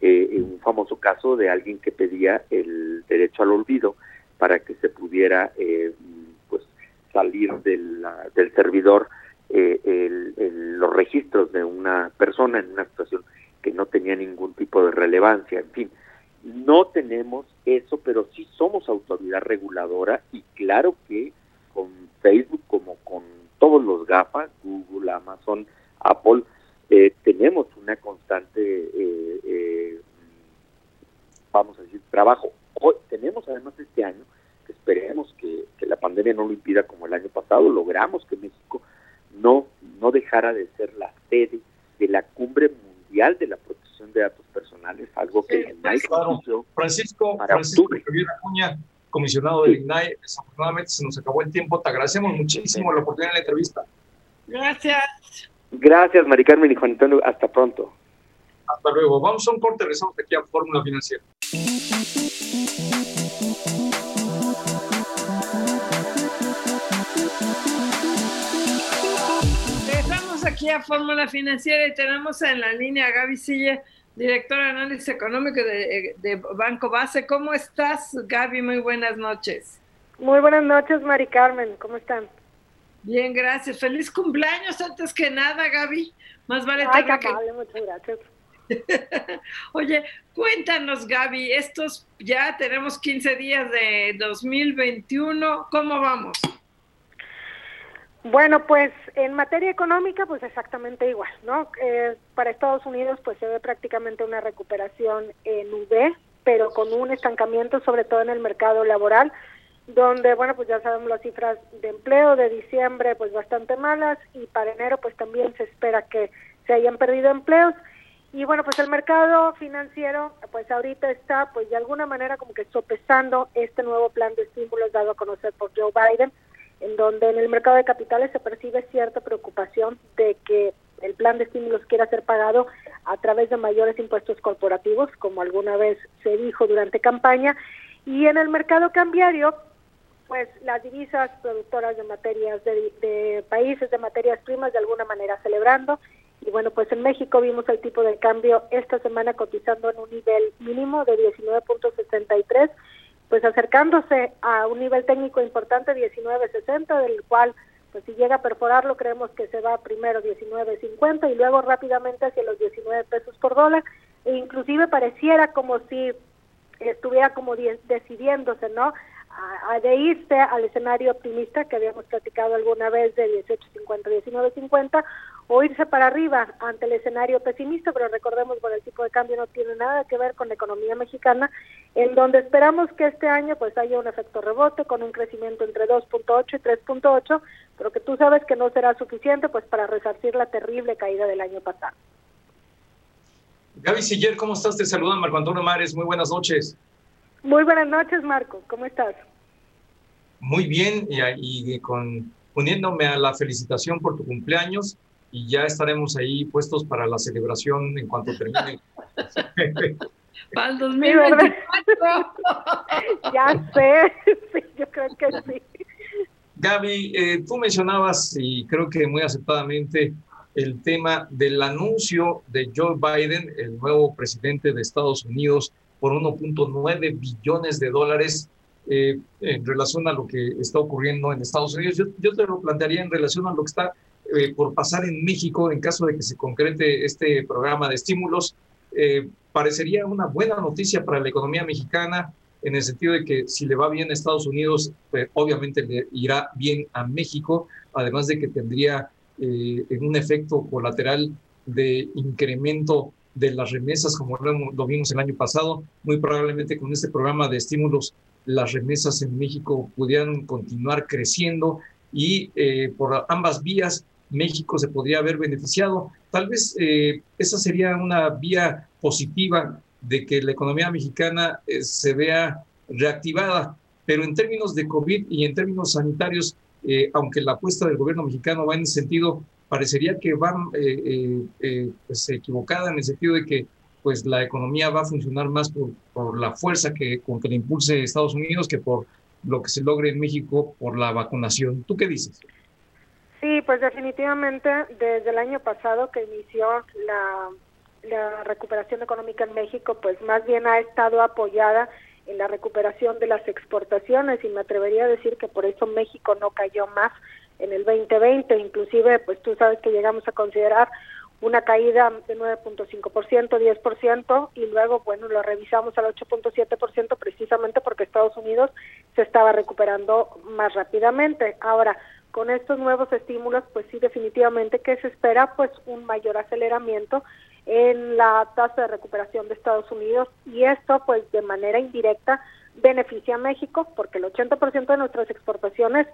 eh, en un famoso caso de alguien que pedía el derecho al olvido para que se pudiera eh, pues salir del, servidor eh, los registros de una persona en una situación que no tenía ningún tipo de relevancia, en fin. No tenemos eso, pero sí somos autoridad reguladora y claro que con Facebook como con todos los GAFA, Google, Amazon, Apple, eh, tenemos una constante, eh, eh, vamos a decir, trabajo. Hoy, tenemos además este año, que esperemos que, la pandemia no lo impida como el año pasado, logramos que México no, no dejara de ser la sede de la cumbre mundial de la protección de datos personales, algo que Francisco, Francisco Javier Acuña, comisionado del INAI. Desafortunadamente se nos acabó el tiempo. Te agradecemos muchísimo la oportunidad de la entrevista. Gracias. Gracias, Mari Carmen y Juan Antonio. Hasta pronto. Hasta luego. Vamos a un corte. Regresamos aquí a Fórmula Financiera. Aquí a Fórmula Financiera y tenemos en la línea a Gaby Silla, directora de análisis económico de, de, Banco Base. ¿Cómo estás, Gaby? Muy buenas noches. Muy buenas noches, Mari Carmen. ¿Cómo están? Bien, gracias. Feliz cumpleaños antes que nada, Gaby. Más vale Ay, que... muchas gracias. (laughs) Oye, cuéntanos, Gaby, estos ya tenemos 15 días de 2021, ¿cómo vamos? Bueno, pues en materia económica, pues exactamente igual, ¿no? Eh, para Estados Unidos, pues se ve prácticamente una recuperación en V, pero con un estancamiento, sobre todo en el mercado laboral, donde, bueno, pues ya sabemos las cifras de empleo de diciembre, pues bastante malas, y para enero, pues también se espera que se hayan perdido empleos. Y bueno, pues el mercado financiero, pues ahorita está, pues de alguna manera como que sopesando este nuevo plan de estímulos dado a conocer por Joe Biden, en donde en el mercado de capitales se percibe cierta preocupación de que el plan de estímulos quiera ser pagado a través de mayores impuestos corporativos, como alguna vez se dijo durante campaña, y en el mercado cambiario, pues las divisas productoras de materias de, de países de materias primas de alguna manera celebrando. Y bueno, pues en México vimos el tipo de cambio esta semana cotizando en un nivel mínimo de 19.63, pues acercándose a un nivel técnico importante 19.60, del cual pues si llega a perforarlo creemos que se va primero 19.50 y luego rápidamente hacia los 19 pesos por dólar e inclusive pareciera como si estuviera como decidiéndose, ¿no? a, de irse al escenario optimista que habíamos platicado alguna vez de 18.50, 19.50 o irse para arriba ante el escenario pesimista, pero recordemos, bueno, el tipo de cambio no tiene nada que ver con la economía mexicana, en donde esperamos que este año pues haya un efecto rebote con un crecimiento entre 2.8 y 3.8, pero que tú sabes que no será suficiente pues para resarcir la terrible caída del año pasado. Gaby Siller, ¿cómo estás? Te saludan Marco Antonio Mares, muy buenas noches. Muy buenas noches, Marco. ¿Cómo estás? Muy bien, y, y, con uniéndome a la felicitación por tu cumpleaños y ya estaremos ahí puestos para la celebración en cuanto termine. (laughs) para el 2024. (laughs) ya sé, sí, yo creo que sí. Gaby, eh, tú mencionabas, y creo que muy aceptadamente, el tema del anuncio de Joe Biden, el nuevo presidente de Estados Unidos, por 1.9 billones de dólares eh, en relación a lo que está ocurriendo en Estados Unidos. Yo, yo te lo plantearía en relación a lo que está eh, por pasar en México en caso de que se concrete este programa de estímulos. Eh, parecería una buena noticia para la economía mexicana en el sentido de que si le va bien a Estados Unidos, pues obviamente le irá bien a México, además de que tendría un efecto colateral de incremento de las remesas, como lo, vimos el año pasado. Muy probablemente con este programa de estímulos, las remesas en México pudieran continuar creciendo y eh, por ambas vías México se podría haber beneficiado. Tal vez eh, esa sería una vía positiva de que la economía mexicana eh, se vea reactivada, pero en términos de COVID y en términos sanitarios, aunque la apuesta del gobierno mexicano va en ese sentido, parecería que eh, eh, eh, pues, equivocada en el sentido de que pues la economía va a funcionar más por, por la fuerza que con que le impulse Estados Unidos que por lo que se logre en México por la vacunación. ¿Tú qué dices? Sí, pues definitivamente desde el año pasado que inició la, recuperación económica en México, pues más bien ha estado apoyada en la recuperación de las exportaciones y me atrevería a decir que por eso México no cayó más en el 2020, inclusive pues tú sabes que llegamos a considerar una caída de 9.5%, 10% y luego bueno, lo revisamos al 8.7% precisamente porque Estados Unidos se estaba recuperando más rápidamente. Ahora, con estos nuevos estímulos, pues sí definitivamente que se espera pues un mayor aceleramiento en la tasa de recuperación de Estados Unidos y esto pues de manera indirecta beneficia a México porque el 80% de nuestras exportaciones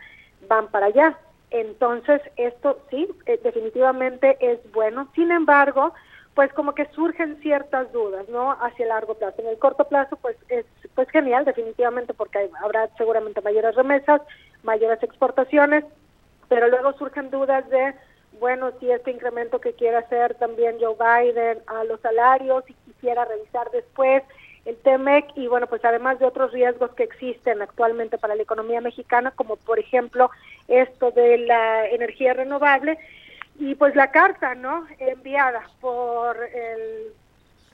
van para allá. Entonces, esto sí, eh, definitivamente es bueno. Sin embargo, pues como que surgen ciertas dudas, ¿no? Hacia largo plazo. En el corto plazo, pues es pues genial, definitivamente, porque habrá seguramente mayores remesas, mayores exportaciones, pero luego surgen dudas de, bueno, si este incremento que quiere hacer también Joe Biden a los salarios, si quisiera revisar después el TEMEC y bueno, pues además de otros riesgos que existen actualmente para la economía mexicana, como por ejemplo esto de la energía renovable, y pues la carta, ¿no? Enviada por el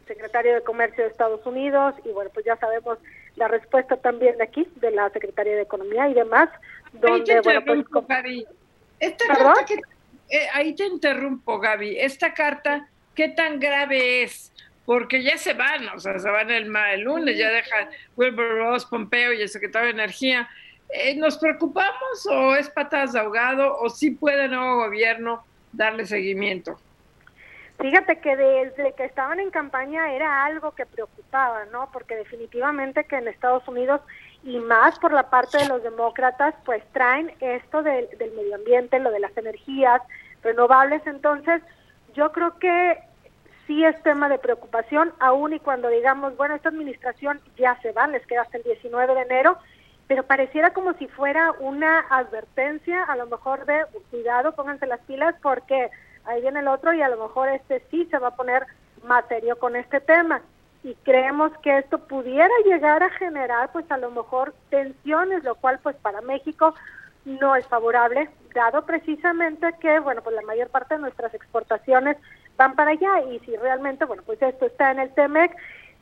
secretario de Comercio de Estados Unidos y bueno, pues ya sabemos la respuesta también de aquí, de la Secretaría de Economía y demás, donde, bueno, pues... Esta carta que, eh, ahí te interrumpo, Gaby. Esta carta, ¿qué tan grave es? Porque ya se van, o sea, se van el, el lunes, ya dejan Wilbur Ross, Pompeo y el secretario de Energía. Eh, ¿Nos preocupamos o es patadas de ahogado o sí puede el nuevo gobierno darle seguimiento? Fíjate que desde que estaban en campaña era algo que preocupaba, ¿no? Porque definitivamente que en Estados Unidos y más por la parte de los demócratas, pues traen esto del, del medio ambiente, lo de las energías renovables. Entonces, yo creo que sí es tema de preocupación, aún y cuando digamos, bueno, esta administración ya se va, les queda hasta el 19 de enero, pero pareciera como si fuera una advertencia, a lo mejor de cuidado, pónganse las pilas porque ahí viene el otro y a lo mejor este sí se va a poner más serio con este tema. Y creemos que esto pudiera llegar a generar pues a lo mejor tensiones, lo cual pues para México no es favorable, dado precisamente que, bueno, pues la mayor parte de nuestras exportaciones van para allá. Y si realmente, bueno, pues esto está en el TEMEC,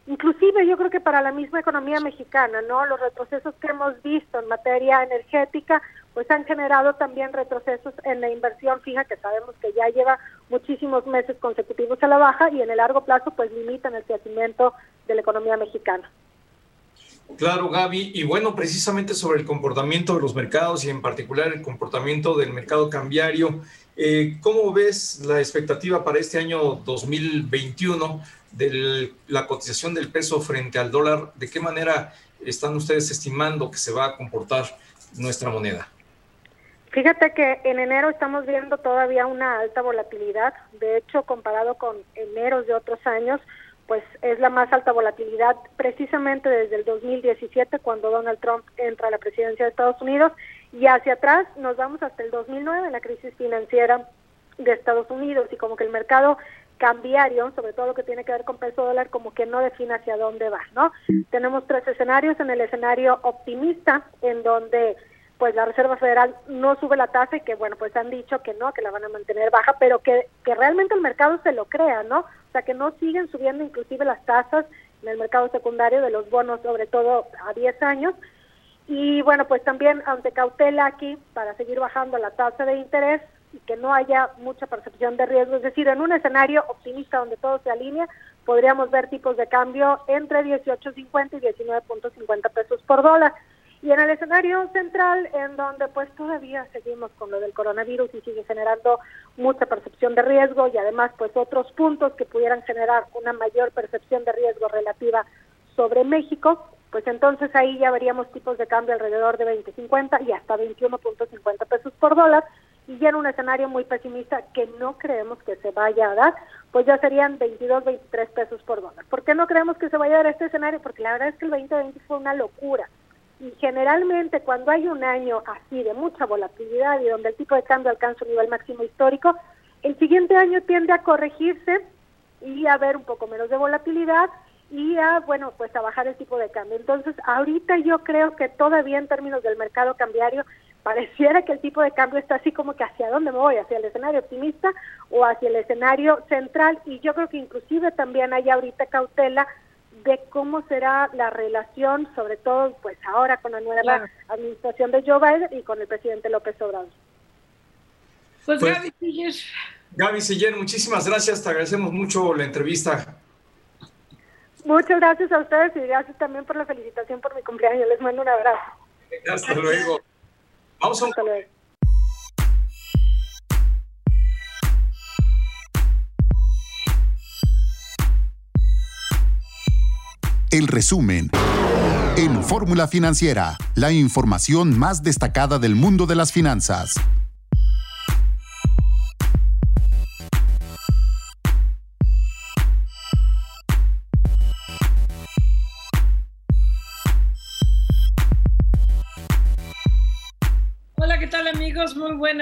inclusive yo creo que para la misma economía mexicana, ¿no? Los retrocesos que hemos visto en materia energética, pues han generado también retrocesos en la inversión fija, que sabemos que ya lleva muchísimos meses consecutivos a la baja y en el largo plazo, pues limitan el crecimiento de la economía mexicana. Claro, Gaby. Y bueno, precisamente sobre el comportamiento de los mercados y en particular el comportamiento del mercado cambiario, eh, ¿cómo ves la expectativa para este año 2021 de la cotización del peso frente al dólar? ¿De qué manera están ustedes estimando que se va a comportar nuestra moneda? Fíjate que en enero estamos viendo todavía una alta volatilidad. De hecho, comparado con enero de otros años, pues es la más alta volatilidad precisamente desde el 2017 cuando Donald Trump entra a la presidencia de Estados Unidos y hacia atrás nos vamos hasta el 2009 la crisis financiera de Estados Unidos y como que el mercado cambiario, sobre todo lo que tiene que ver con peso dólar, como que no define hacia dónde va, ¿no? Tenemos tres escenarios, en el escenario optimista, en donde pues la Reserva Federal no sube la tasa y que bueno, pues han dicho que no, que la van a mantener baja, pero que, que realmente el mercado se lo crea, ¿no? O sea, que no siguen subiendo inclusive las tasas en el mercado secundario de los bonos, sobre todo a 10 años. Y bueno, pues también ante cautela aquí para seguir bajando la tasa de interés y que no haya mucha percepción de riesgo, es decir, en un escenario optimista donde todo se alinea, podríamos ver tipos de cambio entre 18.50 y 19.50 pesos por dólar. Y en el escenario central, en donde pues todavía seguimos con lo del coronavirus y sigue generando mucha percepción de riesgo y además pues otros puntos que pudieran generar una mayor percepción de riesgo relativa sobre México, pues entonces ahí ya veríamos tipos de cambio alrededor de 20.50 y hasta 21.50 pesos por dólar. Y ya en un escenario muy pesimista que no creemos que se vaya a dar, pues ya serían 22, 23 pesos por dólar. ¿Por qué no creemos que se vaya a dar este escenario? Porque la verdad es que el 2020 fue una locura y generalmente cuando hay un año así de mucha volatilidad y donde el tipo de cambio alcanza un nivel máximo histórico, el siguiente año tiende a corregirse y a haber un poco menos de volatilidad y a, bueno, pues a bajar el tipo de cambio. Entonces, ahorita yo creo que todavía en términos del mercado cambiario, pareciera que el tipo de cambio está así como que hacia dónde me voy, hacia el escenario optimista o hacia el escenario central y yo creo que inclusive también hay ahorita cautela de cómo será la relación, sobre todo pues ahora con la nueva administración de Joe Biden y con el presidente López Obrador. Pues, pues Gaby Siller. Gaby Siller, muchísimas gracias, te agradecemos mucho la entrevista. Muchas gracias a ustedes y gracias también por la felicitación por mi cumpleaños. Les mando un abrazo. Hasta luego. Vamos a un... El resumen. En Fórmula Financiera, la información más destacada del mundo de las finanzas.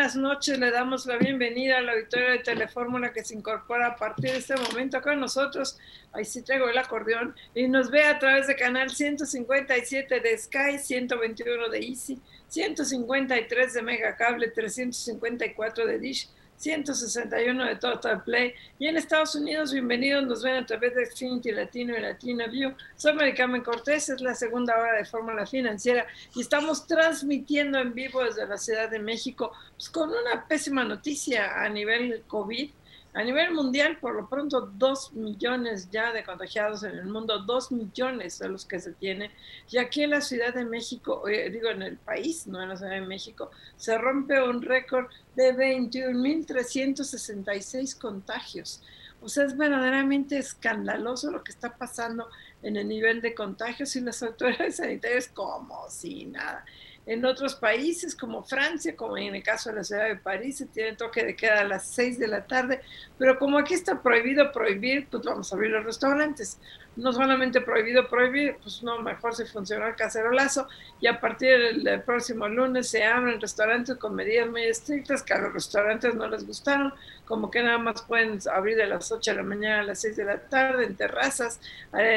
Buenas noches. Le damos la bienvenida al auditorio de Telefórmula que se incorpora a partir de este momento con nosotros. Ahí sí traigo el acordeón y nos ve a través de canal 157 de Sky, 121 de Easy, 153 de Megacable, 354 de Dish 161 de Total Play. Y en Estados Unidos, bienvenidos, nos ven a través de Xfinity Latino y Latina View. Soy Maricarmen Cortés, es la segunda hora de Fórmula Financiera y estamos transmitiendo en vivo desde la Ciudad de México pues, con una pésima noticia a nivel COVID a nivel mundial, por lo pronto, dos millones ya de contagiados en el mundo, dos millones de los que se tiene. Y aquí en la Ciudad de México, eh, digo en el país, no en la Ciudad de México, se rompe un récord de 21.366 contagios. O sea, es verdaderamente escandaloso lo que está pasando en el nivel de contagios y las autoridades sanitarias como si nada. En otros países como Francia, como en el caso de la ciudad de París, se tiene toque de queda a las 6 de la tarde, pero como aquí está prohibido prohibir, pues vamos a abrir los restaurantes. No solamente prohibido prohibir, pues no, mejor se funciona el cacerolazo y a partir del, próximo lunes se abren restaurantes con medidas muy estrictas que a los restaurantes no les gustaron, como que nada más pueden abrir de las 8 de la mañana a las 6 de la tarde en terrazas,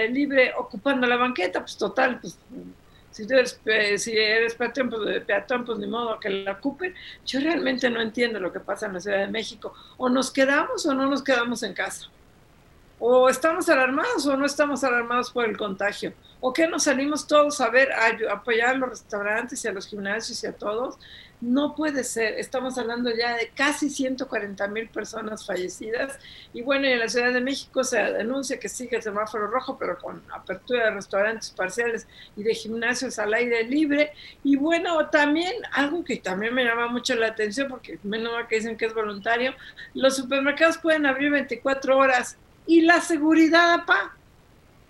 libre, ocupando la banqueta, pues total, pues si eres, si eres peatón, pues, peatón, pues ni modo que la ocupen. Yo realmente no entiendo lo que pasa en la Ciudad de México. O nos quedamos o no nos quedamos en casa. O estamos alarmados o no estamos alarmados por el contagio. O que nos salimos todos a ver, a apoyar a los restaurantes y a los gimnasios y a todos no puede ser, estamos hablando ya de casi 140 mil personas fallecidas y bueno, en la Ciudad de México se denuncia que sigue el semáforo rojo, pero con apertura de restaurantes parciales y de gimnasios al aire libre. Y bueno, también algo que también me llama mucho la atención, porque menos mal que dicen que es voluntario, los supermercados pueden abrir 24 horas y la seguridad, pa.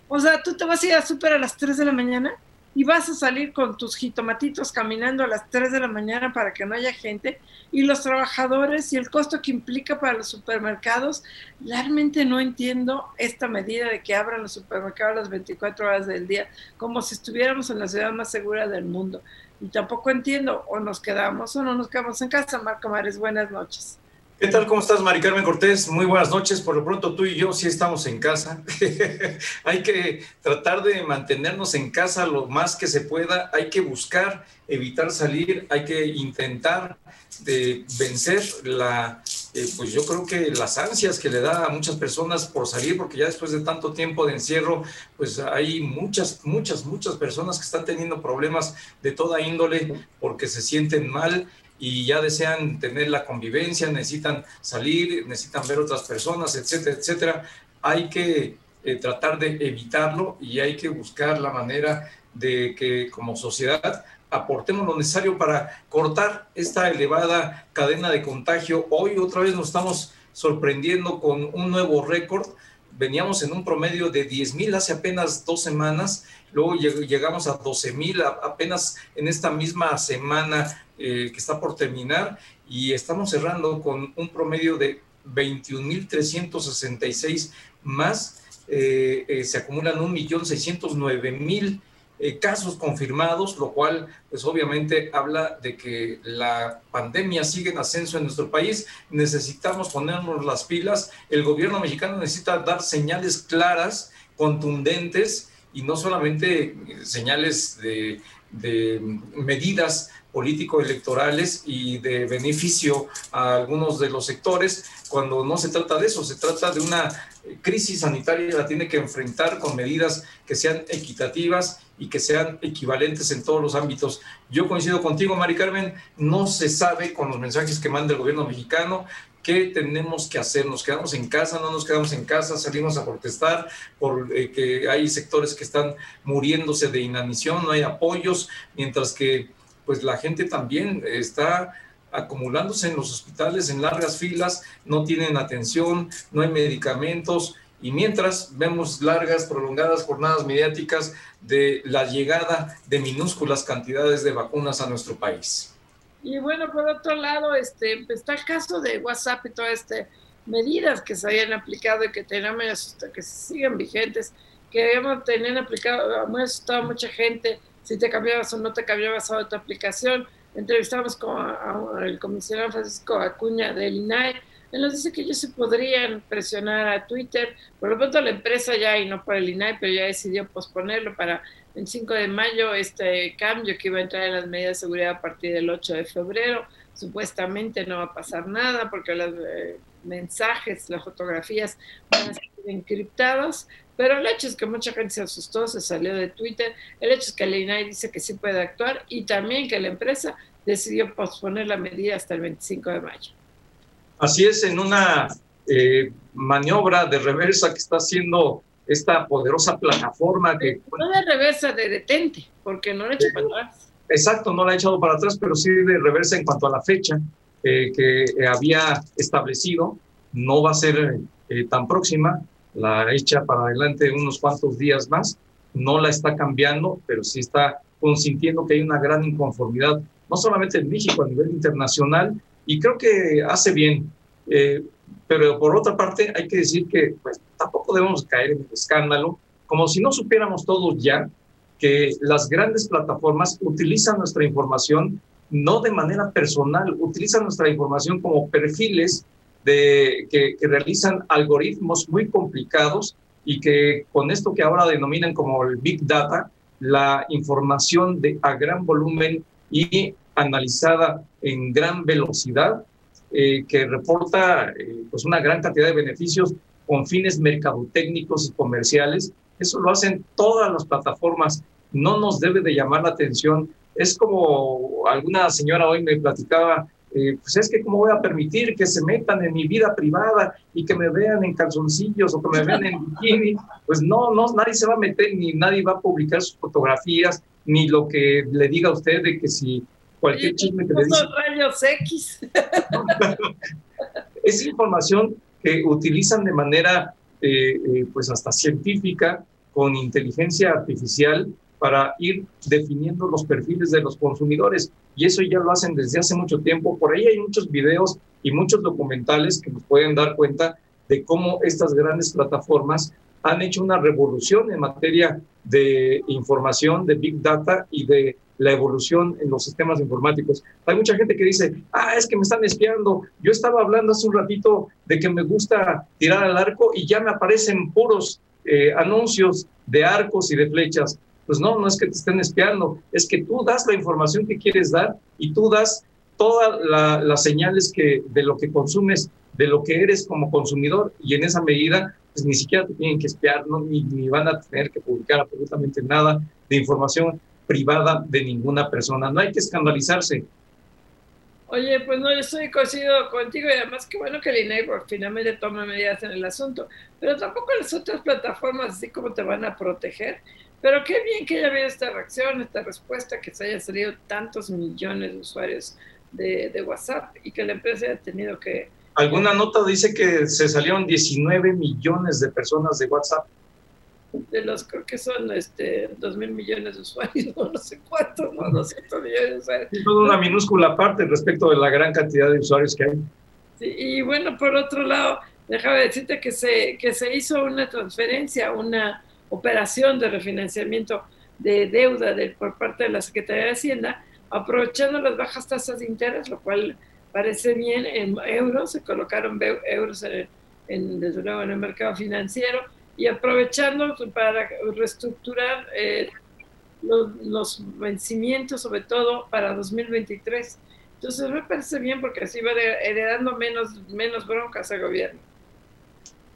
O sea, tú te vas a ir a super a las 3 de la mañana y vas a salir con tus jitomatitos caminando a las 3 de la mañana para que no haya gente y los trabajadores y el costo que implica para los supermercados, realmente no entiendo esta medida de que abran los supermercados las 24 horas del día, como si estuviéramos en la ciudad más segura del mundo. Y tampoco entiendo, o nos quedamos o no nos quedamos en casa. Marco Mares, buenas noches. ¿Qué tal? ¿Cómo estás, Mari Carmen Cortés? Muy buenas noches. Por lo pronto tú y yo sí estamos en casa. (laughs) Hay que tratar de mantenernos en casa lo más que se pueda. Hay que buscar evitar salir. Hay que intentar de vencer la, eh, pues yo creo que las ansias que le da a muchas personas por salir, porque ya después de tanto tiempo de encierro, pues hay muchas, muchas, muchas personas que están teniendo problemas de toda índole porque se sienten mal y ya desean tener la convivencia, necesitan salir, necesitan ver otras personas, etcétera, etcétera. Hay que eh, tratar de evitarlo y hay que buscar la manera de que como sociedad aportemos lo necesario para cortar esta elevada cadena de contagio. Hoy otra vez nos estamos sorprendiendo con un nuevo récord. Veníamos en un promedio de 10 mil hace apenas dos semanas, luego llegamos a 12 mil apenas en esta misma semana eh, que está por terminar y estamos cerrando con un promedio de 21.366 más. Eh, eh, se acumulan 1.609.000 eh, casos confirmados, lo cual pues obviamente habla de que la pandemia sigue en ascenso en nuestro país. Necesitamos ponernos las pilas. El gobierno mexicano necesita dar señales claras, contundentes y no solamente señales de, medidas político-electorales y de beneficio a algunos de los sectores, cuando no se trata de eso, se trata de una crisis sanitaria, la tiene que enfrentar con medidas que sean equitativas y que sean equivalentes en todos los ámbitos. Yo coincido contigo, Mari Carmen, no se sabe con los mensajes que manda el gobierno mexicano, ¿Qué tenemos que hacer? ¿Nos quedamos en casa? ¿No nos quedamos en casa? ¿Salimos a protestar por eh, hay sectores que están muriéndose de inanición? ¿No hay apoyos? Mientras que pues la gente también está acumulándose en los hospitales en largas filas, no tienen atención, no hay medicamentos y mientras vemos largas, prolongadas jornadas mediáticas de la llegada de minúsculas cantidades de vacunas a nuestro país. Y bueno, por otro lado, este, está el caso de WhatsApp y todas estas medidas que se habían aplicado y que tenemos, que siguen vigentes, que habíamos tenían aplicado, hemos asustado a mucha gente si te cambiabas o no te cambiabas a otra aplicación. entrevistamos con el comisionado Francisco Acuña del INAE, él nos dice que ellos se podrían presionar a Twitter. Por lo pronto la empresa ya, y no por el INAI, pero ya decidió posponerlo para el 5 de mayo este cambio que iba a entrar en las medidas de seguridad a partir del 8 de febrero. Supuestamente no va a pasar nada porque los eh, mensajes, las fotografías van a ser encriptados, pero el hecho es que mucha gente se asustó, se salió de Twitter. El hecho es que el INAI dice que sí puede actuar y también que la empresa decidió posponer la medida hasta el 25 de mayo. Así es, en una eh, maniobra de reversa que está haciendo esta poderosa plataforma que... No de reversa, de detente, porque no la ha hecho para atrás. Exacto, no la ha echado para atrás, pero sí de reversa en cuanto a la fecha eh, que había establecido. No va a ser eh, tan próxima, la echa para adelante unos cuantos días más. No la está cambiando, pero sí está consintiendo que hay una gran inconformidad, no solamente en México, a nivel internacional, y creo que hace bien. Eh, pero por otra parte, hay que decir que pues, tampoco debemos caer en el escándalo, como si no supiéramos todos ya que las grandes plataformas utilizan nuestra información no de manera personal, utilizan nuestra información como perfiles de, que, que realizan algoritmos muy complicados y que con esto que ahora denominan como el Big Data, la información de a gran volumen y analizada en gran velocidad, eh, que reporta eh, pues una gran cantidad de beneficios con fines mercadotécnicos y comerciales. Eso lo hacen todas las plataformas. No nos debe de llamar la atención. Es como alguna señora hoy me platicaba, eh, pues es que cómo voy a permitir que se metan en mi vida privada y que me vean en calzoncillos o que me vean en bikini. Pues no, no, nadie se va a meter ni nadie va a publicar sus fotografías ni lo que le diga a usted de que si cualquier chisme que le dice. rayos X. (laughs) es información que utilizan de manera, eh, eh, pues hasta científica, con inteligencia artificial, para ir definiendo los perfiles de los consumidores. Y eso ya lo hacen desde hace mucho tiempo. Por ahí hay muchos videos y muchos documentales que nos pueden dar cuenta de cómo estas grandes plataformas han hecho una revolución en materia de información, de big data y de la evolución en los sistemas informáticos. Hay mucha gente que dice, ah, es que me están espiando. Yo estaba hablando hace un ratito de que me gusta tirar al arco y ya me aparecen puros eh, anuncios de arcos y de flechas. Pues no, no es que te estén espiando, es que tú das la información que quieres dar y tú das todas las señales que, de lo que consumes, de lo que eres como consumidor y en esa medida pues ni siquiera te tienen que espiar, ni, ni van a tener que publicar absolutamente nada de información privada de ninguna persona. No hay que escandalizarse. Oye, pues no, yo estoy coincido contigo y además qué bueno que el INEI finalmente toma medidas en el asunto, pero tampoco las otras plataformas así como te van a proteger. Pero qué bien que haya habido esta reacción, esta respuesta, que se haya salido tantos millones de usuarios de, de WhatsApp y que la empresa haya tenido que... Alguna nota dice que se salieron 19 millones de personas de WhatsApp de los, creo que son este, 2 mil millones de usuarios, (laughs) no, sé cuánto, no, 200 millones de usuarios. Es una minúscula parte respecto de la gran cantidad de usuarios que hay. Sí, y bueno, por otro lado, déjame decirte que se, que se hizo una transferencia, una operación de refinanciamiento de deuda de, por parte de la Secretaría de Hacienda, aprovechando las bajas tasas de interés, lo cual parece bien en euros, se colocaron euros en, desde luego en el mercado financiero, y aprovechando para reestructurar eh, los, vencimientos, sobre todo para 2023. Entonces me parece bien porque así va heredando menos, menos broncas al gobierno.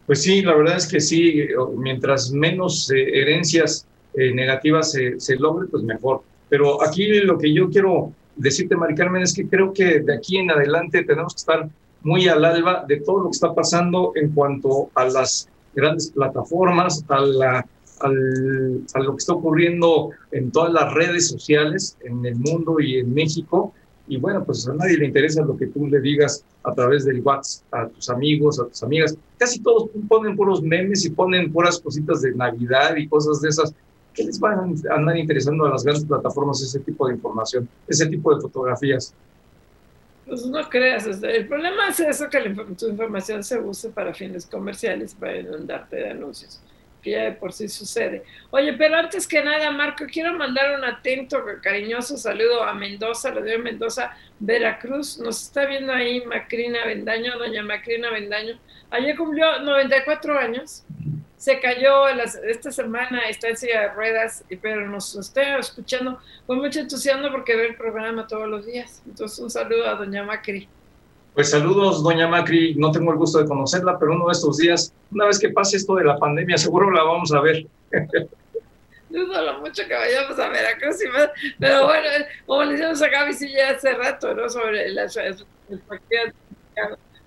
Pues sí, la verdad es que sí, mientras menos eh, herencias eh, negativas se, se logre, pues mejor. Pero aquí lo que yo quiero decirte, Mari Carmen, es que creo que de aquí en adelante tenemos que estar muy al alba de todo lo que está pasando en cuanto a las grandes plataformas, a, a lo que está ocurriendo en todas las redes sociales en el mundo y en México. Y bueno, pues a nadie le interesa lo que tú le digas a través del WhatsApp a tus amigos, a tus amigas. Casi todos ponen puros memes y ponen puras cositas de Navidad y cosas de esas. ¿Qué les va a andar interesando a las grandes plataformas ese tipo de información, ese tipo de fotografías? Pues no creas, el problema es eso, que la, tu información se use para fines comerciales, para inundarte de anuncios. que ya de por sí sucede. Oye, pero antes que nada, Marco, quiero mandar un atento, cariñoso saludo a Mendoza, lo dio Mendoza, Veracruz. Nos está viendo ahí Macrina Vendaño, doña Macrina Vendaño. Ayer cumplió 94 años. Se cayó esta semana, está en silla de ruedas, pero nos está escuchando con mucho entusiasmo porque ve el programa todos los días. Entonces, un saludo a doña Macri. Pues saludos, doña Macri. No tengo el gusto de conocerla, pero uno de estos días, una vez que pase esto de la pandemia, seguro la vamos a ver. (laughs) Dudo lo mucho que vayamos a Veracruz, y más, pero bueno, como le decíamos a Gaby sí ya hace rato, ¿no? Sobre el, el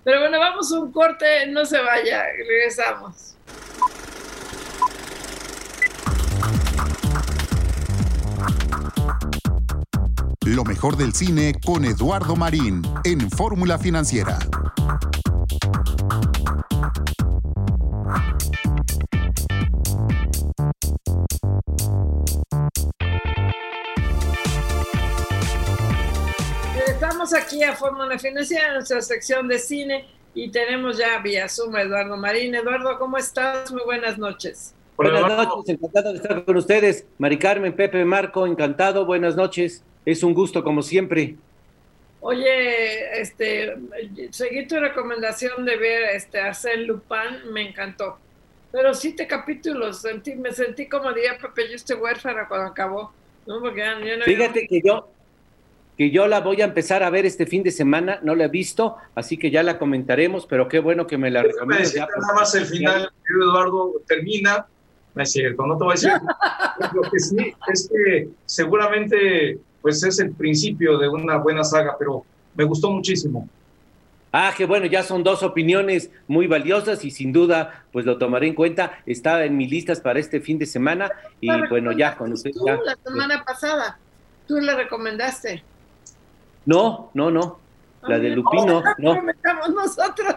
Pero bueno, vamos a un corte, no se vaya, regresamos. Lo mejor del cine con Eduardo Marín en Fórmula Financiera. Estamos aquí a Fórmula Financiera, en nuestra sección de cine, y tenemos ya vía suma Eduardo Marín. Eduardo, ¿cómo estás? Muy buenas noches. Buenas noches, encantado de estar con ustedes. Mari Carmen, Pepe, Marco, encantado, buenas noches. Es un gusto, como siempre. Oye, este, seguí tu recomendación de ver este Arsène Lupin, me encantó. Pero siete capítulos, sentí, me sentí como diría Pepe, yo estoy huérfana cuando acabó. ¿no? Porque Fíjate que yo, que yo la voy a empezar a ver este fin de semana, no la he visto, así que ya la comentaremos, pero qué bueno que me la recomiendas. Nada más el final, Eduardo, termina, no es cierto, no te voy a decir. (laughs) Lo que sí es que seguramente pues es el principio de una buena saga, pero me gustó muchísimo. Ah, que bueno, ya son dos opiniones muy valiosas y sin duda, pues lo tomaré en cuenta. Está en mis listas para este fin de semana y bueno, ya con usted. Tú la semana pasada, tú le recomendaste. No, no, no. La de Lupino, no. nosotros.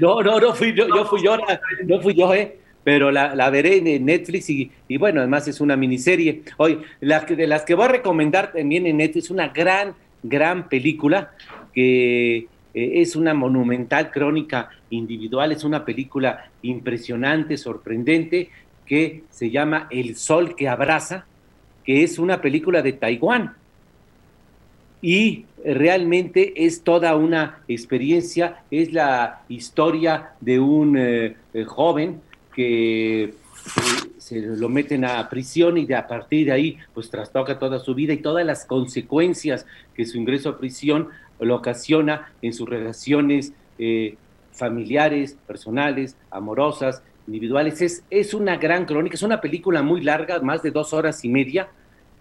No, no, no fui yo, yo fui yo, no fui yo, eh pero la, la veré en Netflix y, bueno, además es una miniserie. Hoy, la, de las que voy a recomendar también en Netflix, una gran, gran película que eh, es una monumental crónica individual, es una película impresionante, sorprendente, que se llama El Sol que Abraza, que es una película de Taiwán. Y realmente es toda una experiencia, es la historia de un eh, joven que eh, se lo meten a prisión y de a partir de ahí pues trastoca toda su vida y todas las consecuencias que su ingreso a prisión lo ocasiona en sus relaciones eh, familiares, personales, amorosas, individuales. Es, es una gran crónica, es una película muy larga, más de dos horas y media,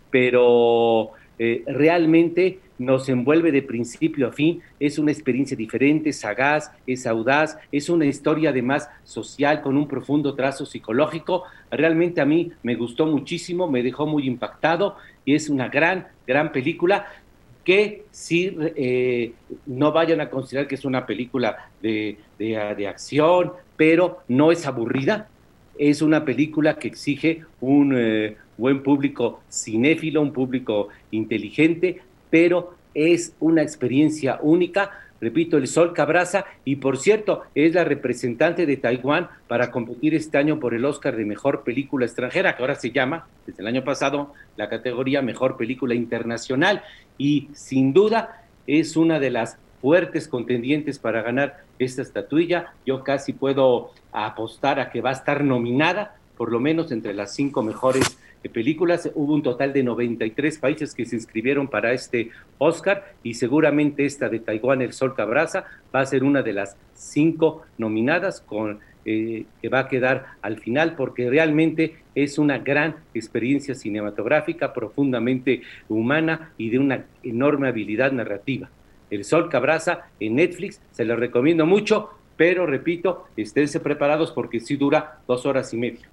pero eh, realmente nos envuelve de principio a fin, es una experiencia diferente, sagaz, es audaz, es una historia además social con un profundo trazo psicológico. Realmente a mí me gustó muchísimo, me dejó muy impactado y es una gran, gran película que si eh, no vayan a considerar que es una película de, de acción, pero no es aburrida, es una película que exige un eh, buen público cinéfilo, un público inteligente, pero es una experiencia única. Repito, el Sol Cabraza, y por cierto, es la representante de Taiwán para competir este año por el Oscar de Mejor Película Extranjera, que ahora se llama, desde el año pasado, la categoría Mejor Película Internacional. Y sin duda es una de las fuertes contendientes para ganar esta estatuilla. Yo casi puedo apostar a que va a estar nominada, por lo menos entre las cinco mejores películas. Hubo un total de 93 países que se inscribieron para este Oscar y seguramente esta de Taiwán, El Sol Cabraza, va a ser una de las cinco nominadas eh, que va a quedar al final porque realmente es una gran experiencia cinematográfica, profundamente humana y de una enorme habilidad narrativa. El Sol Cabraza en Netflix, se lo recomiendo mucho, pero repito, esténse preparados porque sí dura dos horas y media.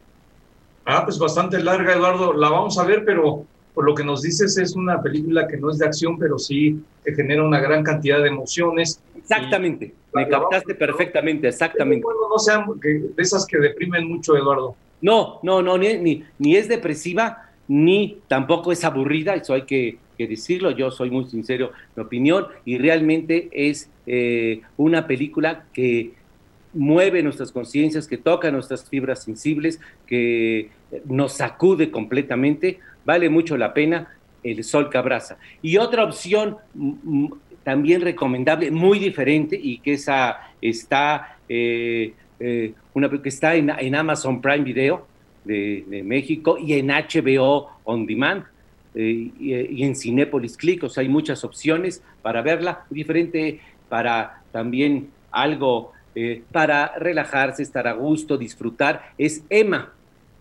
Ah, pues bastante larga, Eduardo. La vamos a ver, pero por lo que nos dices es una película que no es de acción, pero sí te genera una gran cantidad de emociones. Exactamente, me captaste perfectamente, exactamente. no sean de esas que deprimen mucho, Eduardo. No, no, no, ni, ni, ni es depresiva, ni tampoco es aburrida, eso hay que que decirlo, yo soy muy sincero en mi opinión, y realmente es eh, una película que mueve nuestras conciencias, que toca nuestras fibras sensibles, que nos sacude completamente, vale mucho la pena el sol que abraza. Y otra opción también recomendable, muy diferente, y que esa está, eh, eh, una, que está en, Amazon Prime Video de, México y en HBO On Demand. Eh, y, en Cinepolis Click, o sea, hay muchas opciones para verla, diferente para también algo para relajarse, estar a gusto, disfrutar, es Emma,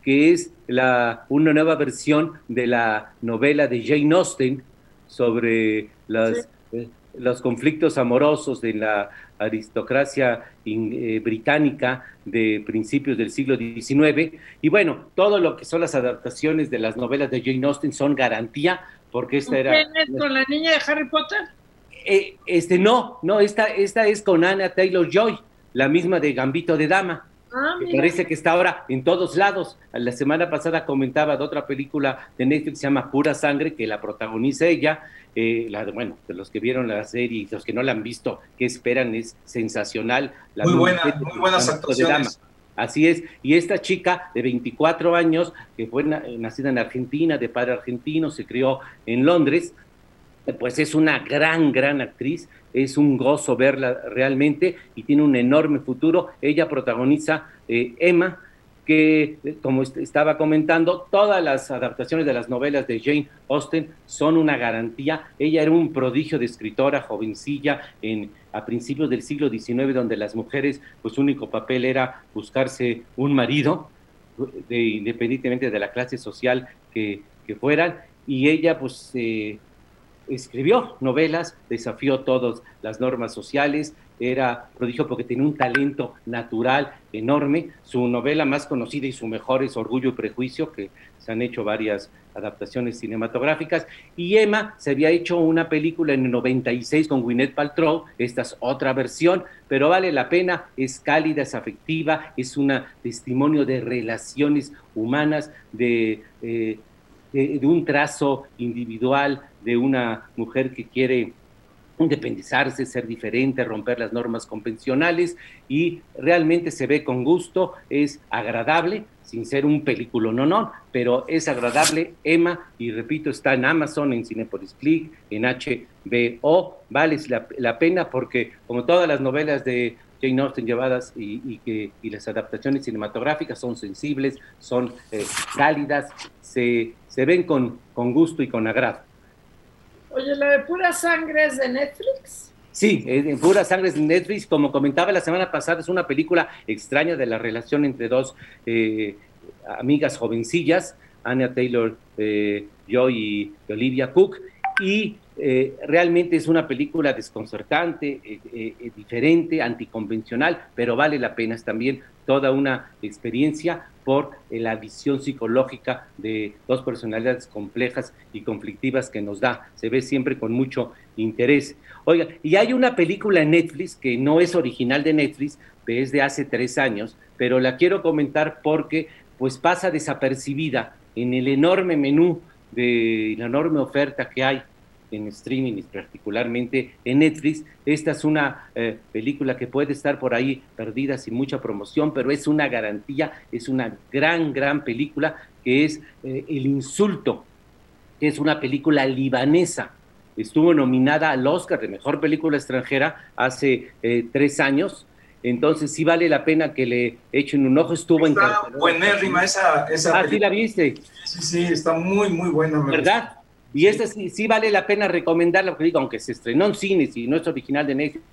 que es la, una nueva versión de la novela de Jane Austen sobre las, eh, los conflictos amorosos de la aristocracia eh, británica de principios del siglo XIX. Y bueno, todo lo que son las adaptaciones de las novelas de Jane Austen son garantía, porque esta era... ¿Quién es con la niña de Harry Potter? Eh, este, no, no, esta, esta es con Anna Taylor Joy, la misma de Gambito de Dama. Ah, me parece que está ahora en todos lados. La semana pasada comentaba de otra película de Netflix que se llama Pura Sangre, que la protagoniza ella. Eh, la, bueno, de los que vieron la serie y los que no la han visto, ¿qué esperan? Es sensacional. muy, buena, muy buenas actuaciones. Así es. Y esta chica de 24 años, que fue nacida en Argentina, de padre argentino, se crió en Londres, pues es una gran, gran actriz, es un gozo verla realmente y tiene un enorme futuro. Ella protagoniza eh, Emma, que como estaba comentando, todas las adaptaciones de las novelas de Jane Austen son una garantía. Ella era un prodigio de escritora, jovencilla, en, a principios del siglo XIX, donde las mujeres, pues su único papel era buscarse un marido, independientemente de la clase social que, fueran, y ella pues eh, escribió novelas, desafió todas las normas sociales, era prodigio porque tenía un talento natural enorme. Su novela más conocida y su mejor es Orgullo y Prejuicio, que se han hecho varias adaptaciones cinematográficas. Y Emma se había hecho una película en el 96 con Gwyneth Paltrow, esta es otra versión, pero vale la pena, es cálida, es afectiva, es un testimonio de relaciones humanas, de, eh, de un trazo individual de una mujer que quiere independizarse, ser diferente, romper las normas convencionales y realmente se ve con gusto, es agradable, sin ser un película no, no, pero es agradable. Emma, y repito, está en Amazon, en Cinepolis Click, en HBO, vale la, pena porque como todas las novelas de Jane Austen llevadas y, que, y las adaptaciones cinematográficas son sensibles, son eh, cálidas, se, se ven con, con gusto y con agrado. Oye, ¿la de Pura Sangre es de Netflix? Sí, en Pura Sangre es de Netflix. Como comentaba la semana pasada, es una película extraña de la relación entre dos eh, amigas jovencillas, Anya Taylor eh, Joy y Olivia Cook. Y eh, realmente es una película desconcertante, diferente, anticonvencional, pero vale la pena. Es también toda una experiencia por eh, la visión psicológica de dos personalidades complejas y conflictivas que nos da. Se ve siempre con mucho interés. Oiga, y hay una película en Netflix que no es original de Netflix, es de hace tres años, pero la quiero comentar porque pues pasa desapercibida en el enorme menú de la enorme oferta que hay en streaming y particularmente en Netflix. Esta es una eh, película que puede estar por ahí perdida sin mucha promoción, pero es una garantía, es una gran, gran película que es eh, El Insulto, que es una película libanesa. Estuvo nominada al Oscar de Mejor Película Extranjera hace eh, tres años. Entonces sí vale la pena que le echen un ojo. Estuvo está buenérrima esa, esa Ah, sí la viste. Sí, sí, está muy, muy buena. ¿Verdad? Y esta sí, vale la pena recomendarla, porque digo, aunque se estrenó en cines y no es original de Netflix,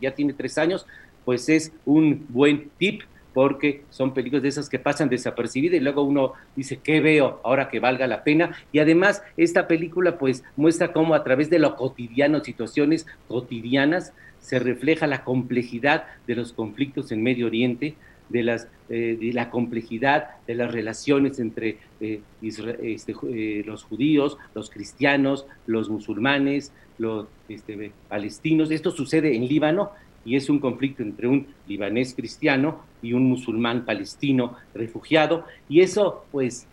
ya tiene tres años, pues es un buen tip porque son películas de esas que pasan desapercibidas y luego uno dice, ¿qué veo ahora que valga la pena? Y además esta película pues muestra cómo a través de lo cotidiano, situaciones cotidianas, se refleja la complejidad de los conflictos en Medio Oriente, de, las, eh, de la complejidad de las relaciones entre eh, este, eh, los judíos, los cristianos, los musulmanes, los este, palestinos. Esto sucede en Líbano y es un conflicto entre un libanés cristiano y un musulmán palestino refugiado. Y eso, pues,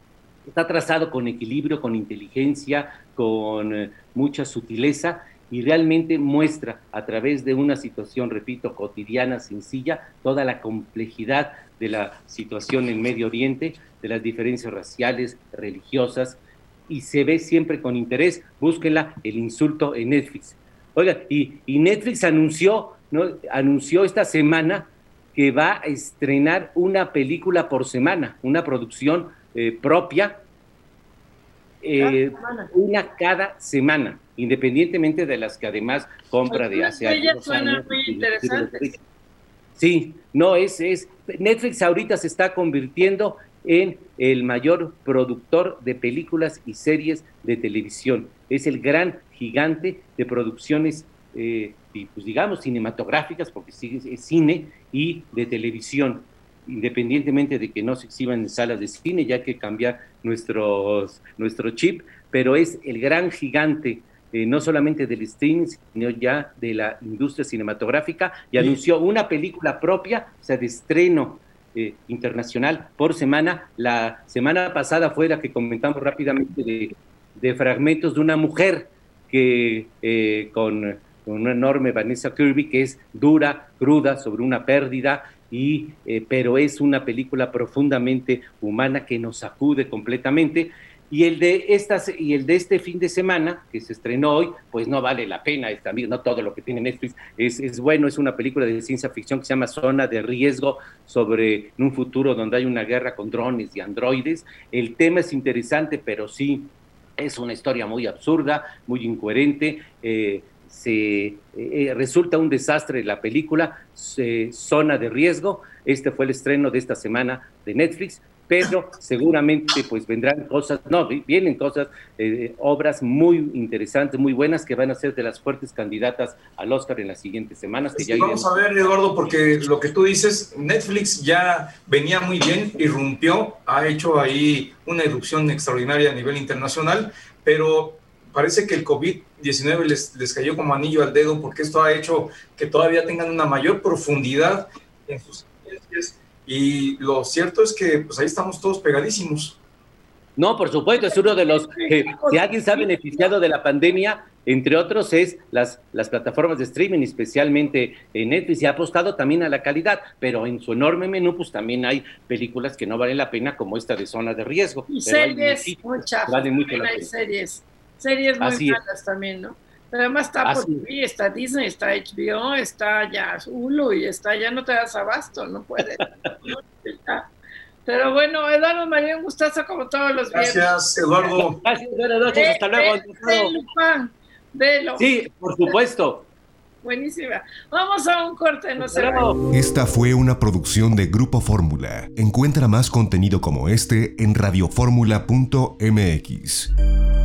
está trazado con equilibrio, con inteligencia, con mucha sutileza y realmente muestra a través de una situación, repito, cotidiana, sencilla, toda la complejidad de la situación en Medio Oriente, de las diferencias raciales, religiosas, y se ve siempre con interés. Búsquenla, el insulto en Netflix. Oiga, y, Netflix anunció, anunció esta semana que va a estrenar una película por semana, una producción eh, propia, eh, una cada semana, independientemente de las que además compra de hace años. muy interesantes. Sí, no, es, es, Netflix ahorita se está convirtiendo en el mayor productor de películas y series de televisión. Es el gran gigante de producciones, eh, pues digamos, cinematográficas, porque es cine y de televisión, independientemente de que no se exhiban en salas de cine, ya que nuestros, nuestro chip, pero es el gran gigante eh, no solamente del streaming, sino ya de la industria cinematográfica, y anunció una película propia, o sea, de estreno eh, internacional por semana. La semana pasada fue la que comentamos rápidamente de, fragmentos de una mujer que eh, con, una enorme Vanessa Kirby, que es dura, cruda, sobre una pérdida, y, pero es una película profundamente humana que nos sacude completamente. Y el de estas y el de este fin de semana que se estrenó hoy, pues no vale la pena, es también no todo lo que tiene Netflix es, es bueno, es una película de ciencia ficción que se llama Zona de riesgo sobre un futuro donde hay una guerra con drones y androides. El tema es interesante, pero sí es una historia muy absurda, muy incoherente. Eh, se eh, resulta un desastre la película Zona de riesgo. Este fue el estreno de esta semana de Netflix pero seguramente pues vendrán cosas, no, vienen cosas, eh, obras muy interesantes, muy buenas que van a ser de las fuertes candidatas al Oscar en las siguientes semanas. Que vamos a ver, Eduardo, porque lo que tú dices, Netflix ya venía muy bien, irrumpió, ha hecho ahí una erupción extraordinaria a nivel internacional, pero parece que el COVID-19 les, les cayó como anillo al dedo porque esto ha hecho que todavía tengan una mayor profundidad en sus experiencias y lo cierto es que pues ahí estamos todos pegadísimos. No, por supuesto, es uno de los que si alguien se ha beneficiado de la pandemia, entre otros, es las, las plataformas de streaming, especialmente en Netflix, y ha apostado también a la calidad, pero en su enorme menú, pues también hay películas que no valen la pena, como esta de Zona de Riesgo. Y series, muchas, hay series, series muy malas también, ¿no? además está por TV, está Disney, está HBO, está ya Hulu y está, ya no te das abasto, no puedes. (laughs) Pero bueno, Eduardo María, un gustazo como todos los días. Gracias, Eduardo. Gracias, buenas noches, hasta luego. Velo. Sí, por supuesto. Buenísima. Vamos a un corte, no sé. Esta fue una producción de Grupo Fórmula. Encuentra más contenido como este en radioformula.mx.